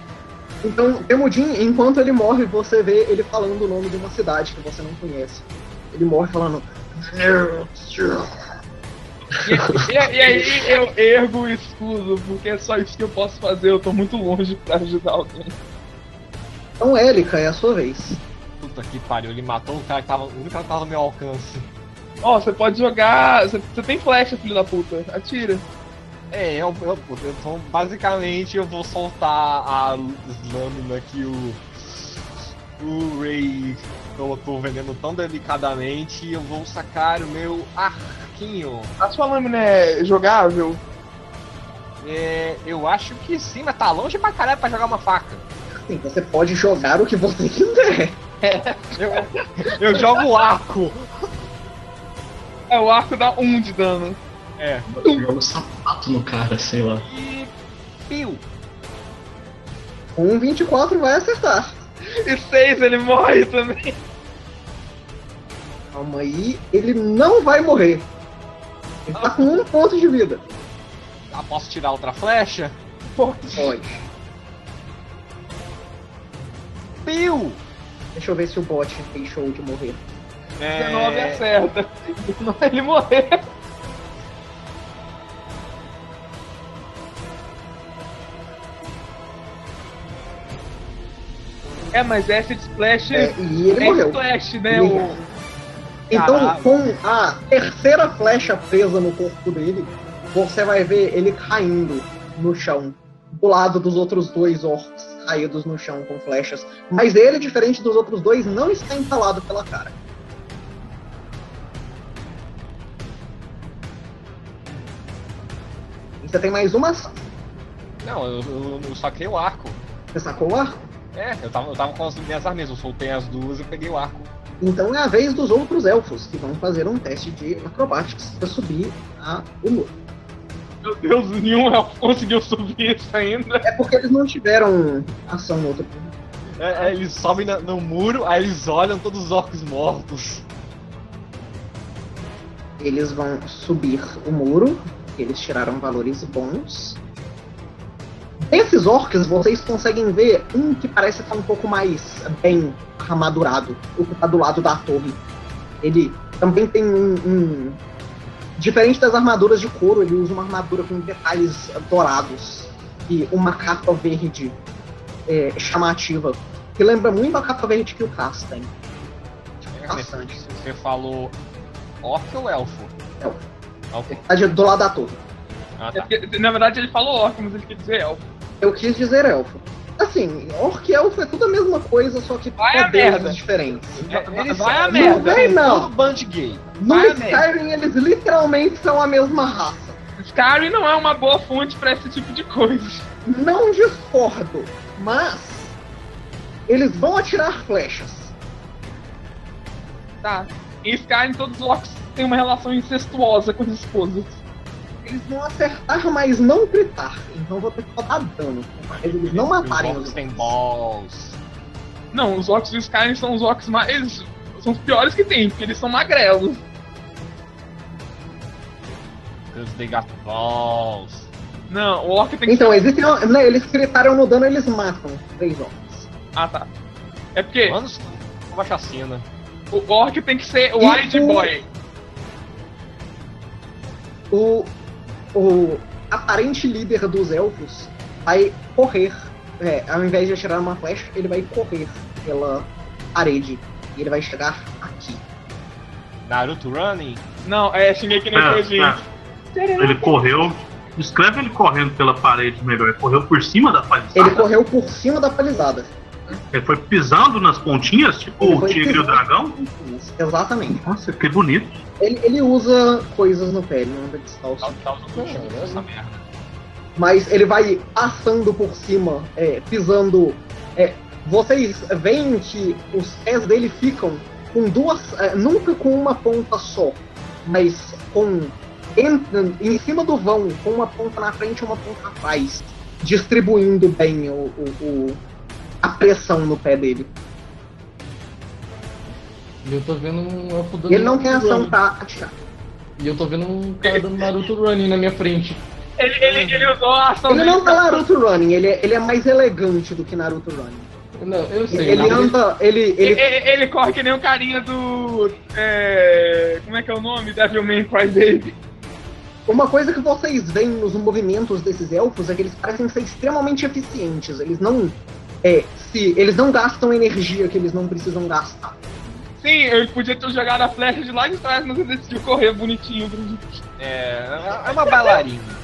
Então, Temudin, enquanto ele morre, você vê ele falando o nome de uma cidade que você não conhece. Ele morre falando. E, e- e aí eu ergo o escudo, porque é só isso que eu posso fazer, eu tô muito longe pra ajudar alguém. Então, Élica, é a sua vez. puta que pariu, ele matou o cara que tava, o único cara que tava no meu alcance. Ó, você pode jogar. Você, tem flecha, filho da puta. Atira. É, eu, eu, então basicamente eu vou soltar a lâmina que o. O Ray colocou o veneno tão delicadamente e eu vou sacar o meu arquinho. A sua lâmina é jogável? É, eu acho que sim, mas tá longe pra caralho pra jogar uma faca. Assim, você pode jogar o que você quiser. Eu, eu jogo o arco. É, o arco dá um de dano. É. Joga um sapato no cara, sei lá. E. Pio. Um 24 vai acertar. E seis, ele morre também. Calma aí, ele não vai morrer. Ele tá com um ponto de vida. Ah, posso tirar outra flecha? Pode. Piu! Deixa eu ver se o bot deixou de morrer. 19 acerta. Não é ele morrer. É, mas Acid Splash É, e ele é morreu. Splash, né? Ele- O... Então, com a terceira flecha presa no corpo dele, você vai ver ele caindo no chão, do lado dos outros dois orcs caídos no chão com flechas. Mas ele, diferente dos outros dois, não está entalado pela cara. E você tem mais uma ação. Não, eu, eu, eu saquei o arco. Você sacou o arco? É, eu tava, eu tava com as minhas armas, eu soltei as duas e peguei o arco. Então é a vez dos outros elfos, que vão fazer um teste de acrobatics para subir a, o muro. Meu Deus, nenhum elfo conseguiu subir isso ainda. É porque eles não tiveram ação no outro É, é, eles sobem na- no muro, aí eles olham todos os orcs mortos. Eles vão subir o muro, eles tiraram valores bons. Desses orcs, vocês conseguem ver um que parece estar um pouco mais bem armadurado, o que está do lado da torre. Ele também tem um, um- Diferente das armaduras de couro, ele usa uma armadura com detalhes dourados e uma capa verde é, chamativa, que lembra muito a capa verde que o Cass tem. Bastante. Você falou orc ou elfo? Elfo. Elfo. Tá do lado da torre. Ah, É tá. porque, na verdade ele falou orc, mas ele quer dizer elfo. Eu quis dizer elfo. Assim, orc e elfo é tudo a mesma coisa, só que Vai a poderes merda. diferentes. É, Eles vai a são- merda. Não vem não. Tudo band gay. No Vai. Skyrim, eles literalmente são a mesma raça. Skyrim não é uma boa fonte pra esse tipo de coisa. Não discordo, mas eles vão atirar flechas. Tá. Em Skyrim todos os orcs têm uma relação incestuosa com as esposas. Eles vão acertar, mas não gritar. Então vou ter que rodar dano. Mas eles não matarem Os têm balls. Não, os orcs do Skyrim são os orcs mais. São os piores que tem, porque eles são magrelos. Because they got balls. Não, o orc tem que Então, ser. existem. Né, eles gritaram no dano, eles matam três orcs. Ah, tá. É porque Mano, uma chacina. o orc tem que ser E wide o- boy. o, o aparente líder dos elfos vai correr. É, ao invés de atirar uma flecha, ele vai correr pela parede. E ele vai chegar aqui. Naruto running? Não, é Shingeki no É, Kyojin. é. Ele correu. Descreve ele correndo pela parede melhor. Ele correu por cima da palizada. Ele correu por cima da palizada. Ele foi pisando nas pontinhas, tipo Ele o tigre e o dragão. Exatamente. Nossa, que bonito. Ele, ele usa coisas no pé, ele não anda descalço. Essa merda. Mas ele vai passando por cima, é, pisando. é, vocês veem que os pés dele ficam com duas. é, nunca com uma ponta só, mas com. Em, em cima do vão, com uma ponta na frente e uma ponta atrás, distribuindo bem o, o- o- a pressão no pé dele. E eu tô vendo um elfo dando Ele não tem ação atirar. E eu tô vendo um cara dando Naruto running na minha frente. Ele, ele, ele usou a ação Ele não tá Naruto Running, ele é, ele é mais elegante do que Naruto Running. Não, eu sei. Ele Naruto- anda. Ele, Ele, ele ele- ele corre que nem o carinha do. É, como é que é o nome? Devilman Crybaby. Uma coisa que vocês veem nos movimentos desses elfos é que eles parecem ser extremamente eficientes. Eles não. É, se, eles não gastam energia que eles não precisam gastar. Sim, ele podia ter jogado a flecha de lá de trás, mas ele decidiu correr bonitinho. É, é uma bailarina.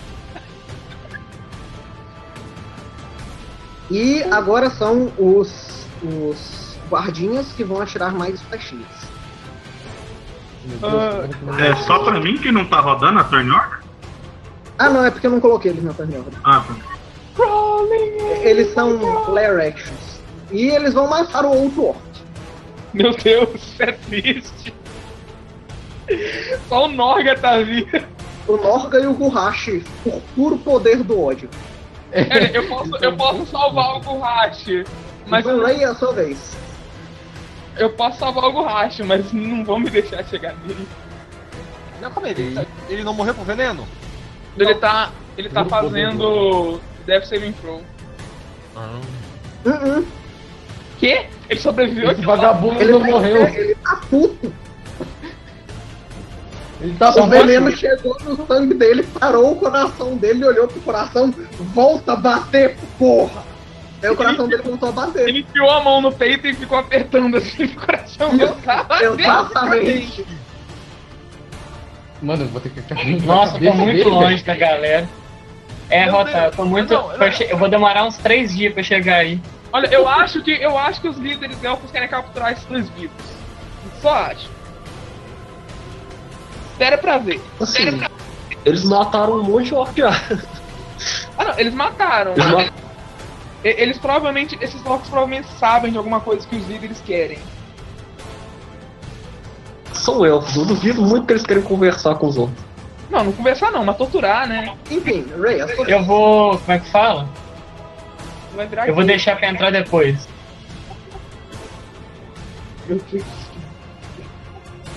E agora são os, os guardinhas que vão atirar mais flechinhas. Ah, É só pra mim que não tá rodando a turn order? Ah, não, é porque eu não coloquei eles na turn order. Ah, tá. Eles são flare actions. E eles vão matar o outro orc. meu Deus, é triste. Só o Norga tá vivo. O Norga e o Gurrashi, por puro poder do ódio. É, eu, posso, eu posso salvar o Gurrashi. Mas então, eu, Ray, é a sua vez. eu posso salvar o Gurrashi, mas não vão me deixar chegar nele. Não, calma aí, ele, ele não morreu por veneno? Ele tá. Ele tá fazendo Death Saving Throw. Ah, Uh-uh. Quê? Ele sobreviveu Esse vagabundo Ele, não tá, morreu. ele tá puto. Ele tá O veneno chegou no sangue dele, parou o coração dele, olhou pro coração, volta a bater, porra! Aí o coração dele voltou a bater. Ele enfiou a mão no peito e ficou apertando assim o coração meu cara. Exatamente. Mano, eu vou ter que carregar Nossa, tô muito dele, longe da galera. É, Meu Rota, Deus, tô muito. não, pra Eu vou demorar uns três dias pra chegar aí. Olha, eu acho que eu acho que os líderes elfos querem capturar esses dois vivos. Só acho. Espera pra ver. Assim, eles mataram um monte de orc. Ah não, eles mataram. Eles ma- E- Eles provavelmente, esses orcs provavelmente sabem de alguma coisa que os líderes querem. São elfos, eu duvido muito que eles querem conversar com os outros. Não, não conversar não, mas torturar, né? Enfim, Ray, a sua Eu vou. Como é que fala? Vai virar Eu vou deixar pra entrar depois.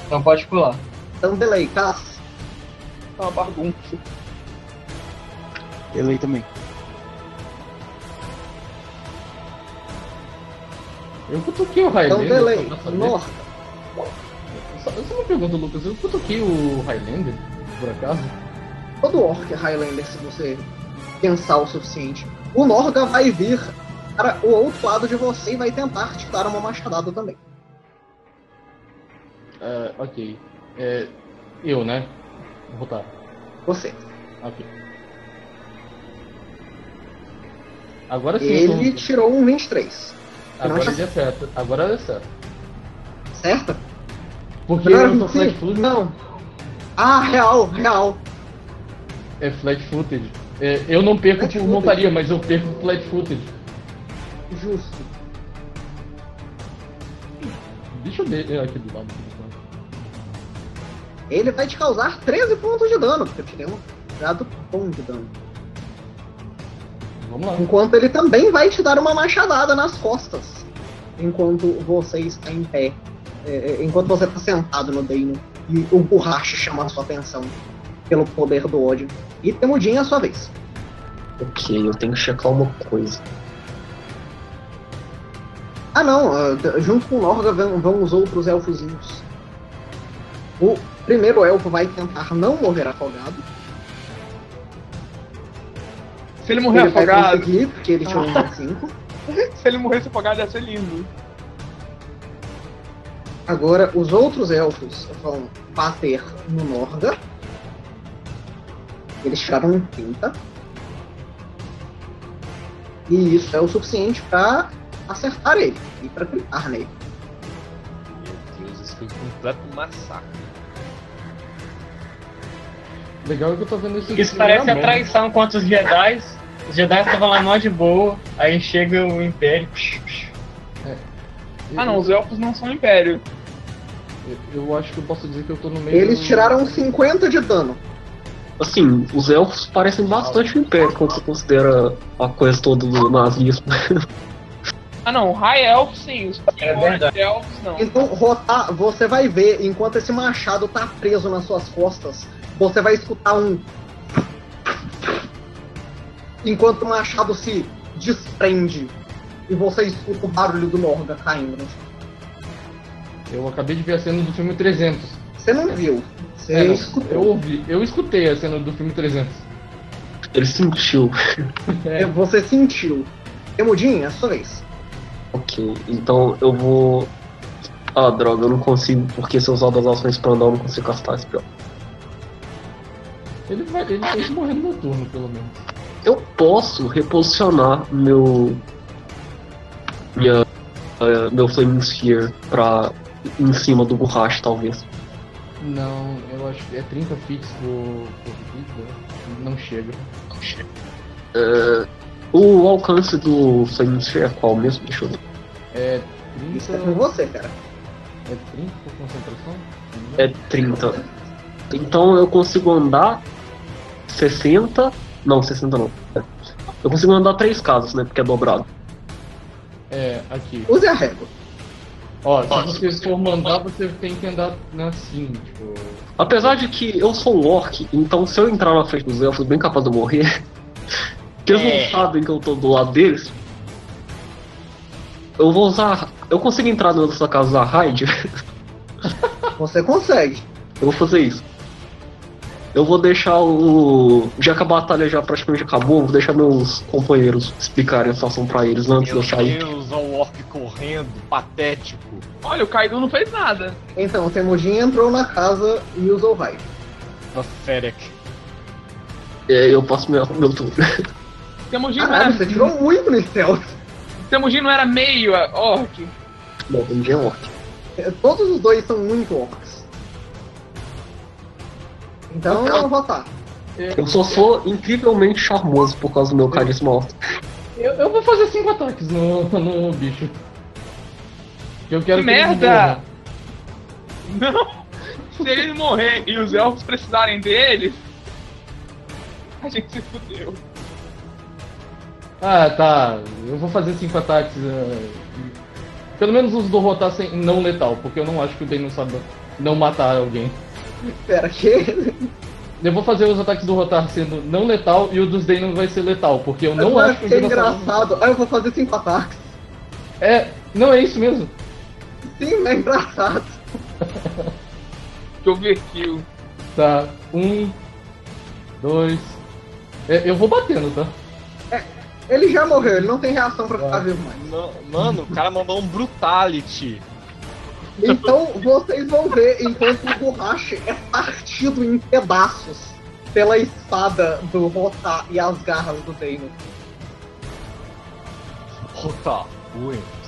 Então pode pular. Então, delay, Cass. Tá uma bagunça. Aí também. Eu cutuquei o Então, Highlander. delay. Norte. Só, só uma pergunta, Lucas. Eu cutuquei o Highlander, por acaso? Todo orc é Highlander, se você pensar o suficiente. O Norga vai vir para o outro lado de você e vai tentar te dar uma machadada também. É, ok. É, eu, né? Vou botar. Você. Ok. Agora sim, Ele tô... tirou um 23. Agora não ele acerta. Agora ele acerta. Certo? Porque Não, eu tô flat footed. Não. Ah, real, real. É flat footed. É, eu não perco Flat por footed. montaria, mas eu perco flat footed. Justo. Deixa eu ver é, aqui do lado. Ele vai te causar 13 pontos de dano, porque eu tirei um dado bom de dano. Vamos lá. Enquanto ele também vai te dar uma machadada nas costas. Enquanto você está em pé. É, é, enquanto você está sentado no Deino. E o borracha chama a sua atenção. Pelo poder do ódio. E Temudin é a sua vez. Ok, eu tenho que checar uma coisa. Ah não, ah, junto com o Norga vão, os outros elfozinhos. O primeiro elfo vai tentar não morrer afogado. Se ele morrer ele vai afogado, conseguir, porque ele tirou um 25. se ele morresse afogado ia ser lindo. Agora, os outros elfos vão bater no Norga. Eles tiraram um 30. E isso é o suficiente pra acertar ele e pra clicar nele. Meu Deus, isso foi um completo massacre. Legal é que eu tô vendo isso Isso parece a mão. traição contra os Jedi. Os Jedi estavam lá mó de boa, aí chega o Império. Ah não, os elfos não são império. Eu, eu acho que eu posso dizer que eu tô no meio. Eles do- tiraram 50 de dano. Assim, os elfos parecem bastante o Império quando você considera a coisa toda do nazismo. Ah não, High Elf sim, os É verdade. Elfos não. Então, rotar, você vai ver, enquanto esse machado tá preso nas suas costas, você vai escutar um. Enquanto o machado se desprende. E você escuta o barulho do Norga caindo no chão. Eu acabei de ver a cena do filme 300. Você não viu. Você É, escutou. eu ouvi, eu escutei a cena do filme 300. Ele sentiu. É, Você sentiu. Temudinho, é a sua vez. Ok, então eu vou. Ah, droga, eu não consigo, porque se eu usar das ações pra andar, eu não consigo castar esse pior. ele, vai, ele tem que morrer no meu turno, pelo menos. Eu posso reposicionar meu. Minha. eh, meu Flaming Sphere pra. Em cima do borracha, talvez. Não, eu acho que é 30 fits por, por vida. Não chega. Eh, o alcance do Sphere é qual mesmo? Deixa eu ver. É Isso é 30. com você, cara. É 30 por concentração? É 30. Então eu consigo andar 60. Não, 60 não. Eu consigo andar três casas, né? Porque é dobrado. É, aqui. Use a régua. Ó, se você for mandar, você tem que andar assim, tipo. Apesar de que eu sou orc, então se eu entrar na frente dos elfos, bem capaz de eu morrer. que eles É. não sabem que eu tô do lado deles. Eu vou usar. Eu consigo entrar na sua casa usar raid? Você consegue. Eu vou fazer isso. Eu vou deixar o. Já que a batalha já praticamente acabou, eu vou deixar meus companheiros explicarem a situação pra eles antes de Meu eu sair. Deus, olha o orc correndo, patético. Olha, o Kaido não fez nada. Então, o Temujin entrou na casa e usou vai. Pathetic. É, eu passo meu, meu turno. Temujin não Caralho, era. você tirou muito no stealth. Temujin não era meio orc. Bom, dia é orc. É, Todos os dois são muito orcs. Então eu vou votar. Eu só sou incrivelmente charmoso por causa do meu carisma alto. Eu, eu vou fazer cinco ataques no, no bicho. Eu quero Que merda! Não! Se ele morrer e os elfos precisarem deles, a gente se fudeu. Ah, tá. Eu vou fazer cinco ataques. eh, Pelo menos os do rotar sem não letal, porque eu não acho que o Dane não sabe não matar alguém. Pera, que? Eu vou fazer os ataques do rotar sendo não letal e o dos Dane vai ser letal, porque eu não eu acho que dinossauro- engraçado. Ah, eu vou fazer cinco ataques. É, não é isso mesmo. Sim, é engraçado. Que overkill. Tá, um, dois. É, eu vou batendo, tá? Ele já morreu, ele não tem reação pra ficar vivo mais. Mano, o cara mandou um brutality. Então vocês vão ver enquanto o Borrache é partido em pedaços pela espada do Rotar e as garras do Deino. Rota, Williams.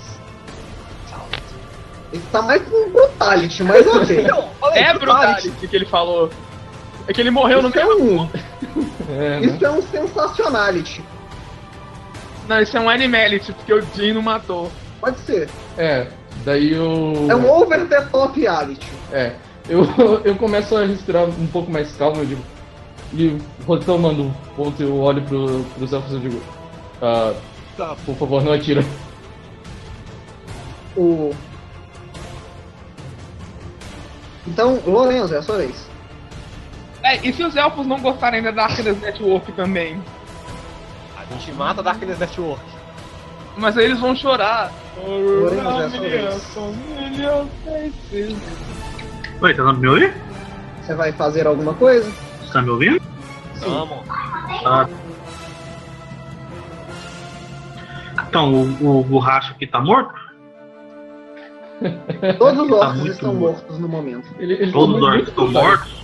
Ele tá mais com brutality, mas ok. É brutality que ele falou. É que ele morreu no Isso é mesmo. um, É, né? isso é um sensacionality. Não, isso é um animality, porque o Jin não matou. Pode ser. É, daí eu. É um over the top reality. É, eu, eu começo a respirar um pouco mais calmo, eu digo. E retomando um ponto, eu olho pro, pros elfos e eu digo. Ah, Tá. por favor, não atira. O... Então, Lorenzo, é a sua vez. É, e se os elfos não gostarem da Darkness Network também? A gente mata a Darkness Network. Mas aí eles vão chorar. É. Oi, tá me ouvindo? Você vai fazer alguma coisa? Você tá me ouvindo? Vamos. Tá. Então, o, o borracho aqui tá morto? Todos os Tá orcs muito estão morto. mortos no momento. Ele, ele Todos os tomou orcs estão mortos?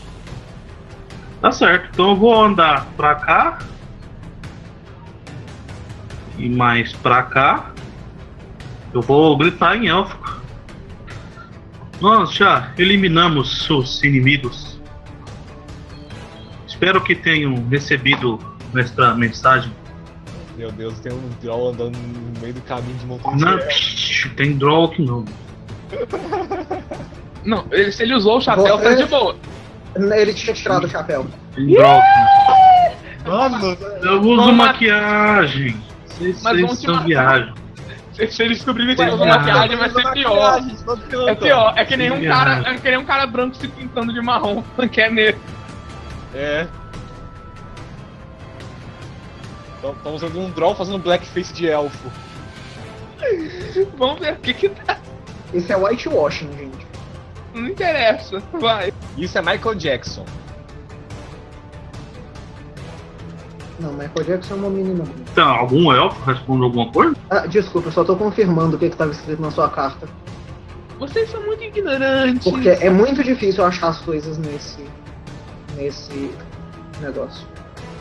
Tá certo, então eu vou andar pra cá. E mais pra cá. Eu vou gritar em élfico. Nós já eliminamos seus inimigos. Espero que tenham recebido nossa mensagem. Meu Deus, tem um Droll andando no meio do caminho de montanha Não, de psh, tem draw aqui não. Não, ele, se ele usou o chapéu, Você- tá de boa. Ele tinha tirado o chapéu. Tem draw aqui Mano. Eu uso maquiagem. Vocês Mas vocês vamos te matar. viagem. Se, se ele descobrir que ele Vai, usou vai, maquiagem, vai ser pior. É pior, é que nem um Sim, cara, é. é que nem um cara branco se pintando de marrom, que é negro. É. Estão usando um Droll fazendo blackface de elfo. Vamos ver o que que tá. Esse é whitewashing, gente. Não interessa, vai. Isso é Michael Jackson. Não, Michael Jackson é uma menina. Então, algum elfo responde alguma coisa? Ah, desculpa, eu só tô confirmando o que estava escrito na sua carta. Vocês são muito ignorantes. Porque é muito difícil achar as coisas nesse. nesse negócio.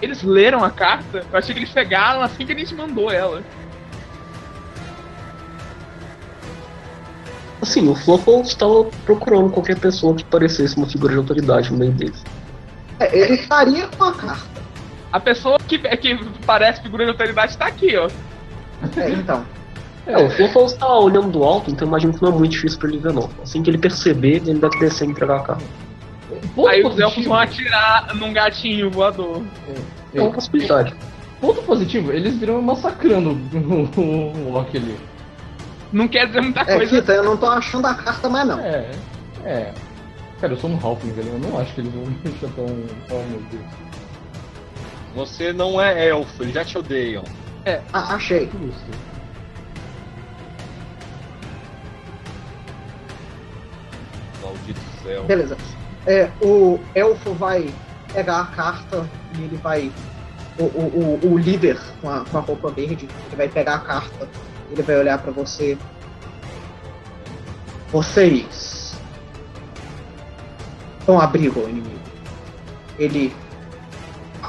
Eles leram a carta? Eu achei que eles pegaram assim que a gente mandou ela. Assim, o Fluffle estava procurando qualquer pessoa que parecesse uma figura de autoridade no meio deles. É, ele estaria com a carta. A pessoa que, que parece figura de autoridade tá aqui, ó. É, então. É, o Fluffle está olhando do alto, então imagino que não é muito difícil pra ele ver, não. Assim que ele perceber, ele deve descer e entregar a carta. Ponto Aí os elfos vão atirar num gatinho voador. É uma possibilidade. Ponto positivo, eles viram massacrando o, orc ali. Não quer dizer muita É, coisa. Kita, eu não tô achando a carta mais não. É, é. Cara, eu sou um Halfling. Eu não acho que eles vão me deixar tão. Oh meu Deus. Você não é elfo, eles já te odeiam. Ah, achei. Isso. Malditos elfos. Beleza. É, o elfo vai pegar a carta e ele vai. O, o, o, o líder com a, com a roupa verde, ele vai pegar a carta, ele vai olhar pra você. Vocês vão abrigo ao inimigo. Ele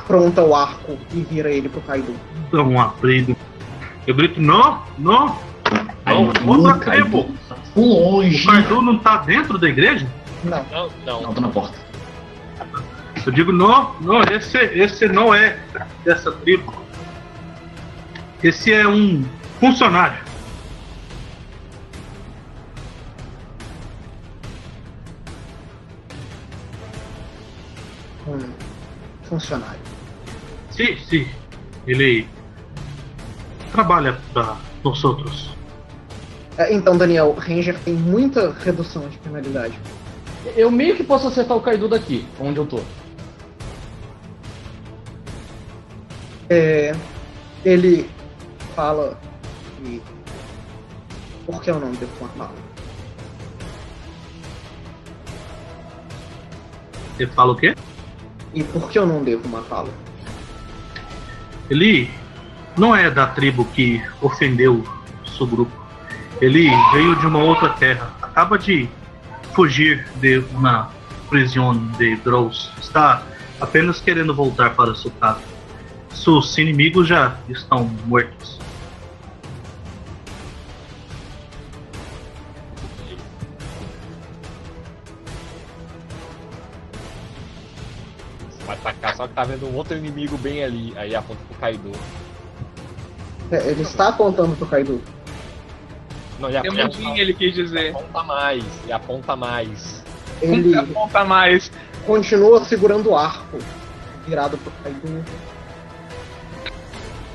apronta o arco e vira ele pro Kaido. Dá um abrigo. Eu grito, não, não, Aí não, o outra Kaido tribo. tá longe. O Cardu não tá dentro da igreja? Não. Não, não. Não, tô na porta. Eu digo, não, não, esse, esse não é dessa tribo. Esse é um funcionário. Um funcionário. Sim, sim. Ele trabalha para nós outros. É, Então, Daniel, Ranger tem muita redução de penalidade. Eu meio que posso acertar o Kaido daqui, onde eu tô. É, ele fala que. Por que eu não devo matá-lo? Ele fala o quê? E por que eu não devo matá-lo? Ele não é da tribo que ofendeu seu grupo. Ele veio de uma outra terra. Acaba de fugir de uma prisão de Drows. Está apenas querendo voltar para sua casa. Seus inimigos já estão mortos. Só que tá vendo um outro inimigo bem ali. Aí aponta pro Kaido. É, ele está apontando pro Kaido. Não, e Tem aponta, um ele quis dizer. aponta mais. E aponta mais. Ele aponta mais. continua segurando o arco, virado pro Kaido.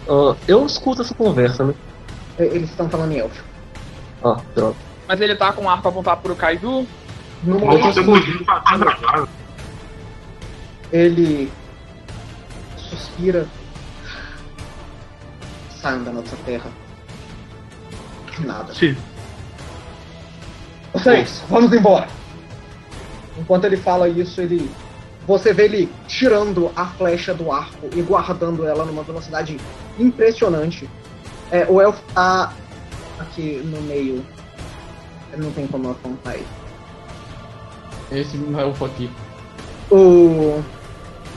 Ah, eu escuto essa conversa, né? É, Eles estão falando em élfico. Ah, droga. Mas ele tá com o arco apontado pro Kaido. No momento ele suspira. Saiam da nossa terra. Nada. Sim. Vocês, vamos embora. Enquanto ele fala isso, ele. Você vê ele tirando a flecha do arco e guardando ela numa velocidade impressionante. É, o elfo tá aqui no meio. Não tem como apontar ele. Esse elfo aqui. O...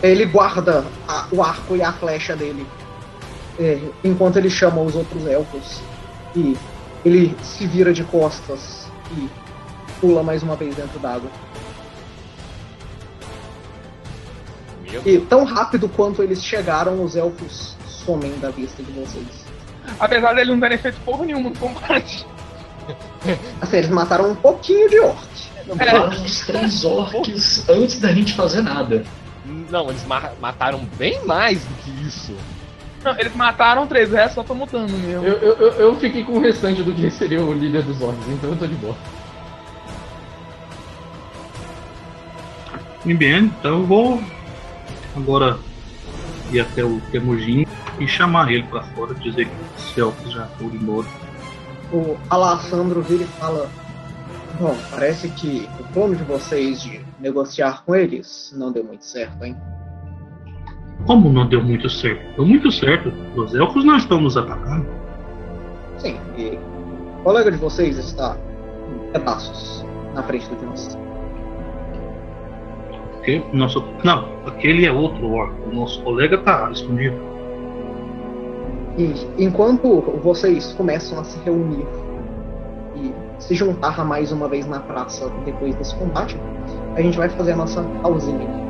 Ele guarda a- o arco e a flecha dele. é, enquanto ele chama os outros elfos. E ele se vira de costas e pula mais uma vez dentro d'água. E tão rápido quanto eles chegaram, os elfos somem da vista de vocês. Apesar dele não terem feito porra nenhuma no combate. Assim, eles mataram um pouquinho de orc. Mataram uns três orcs antes da gente fazer nada. Não, eles ma- mataram bem mais do que isso. Não, eles mataram três restos, só tô mutando mesmo. Eu, eu, eu, eu fiquei com o restante do que seria o líder dos orcs, então eu tô de boa. Muito bem, então eu vou agora ir até o Temujin e chamar ele pra fora, dizer que os elfos já foram embora. O Alessandro vira e fala: Bom, parece que o plano de vocês de negociar com eles não deu muito certo, hein? Como não deu muito certo? Deu muito certo. Os elfos não estão nos atacando. Sim, e o colega de vocês está em pedaços na frente do de nós. Nosso... Não, aquele é outro orc. O nosso colega tá escondido. E enquanto vocês começam a se reunir e se juntar mais uma vez na praça depois desse combate, a gente vai fazer a nossa pausinha.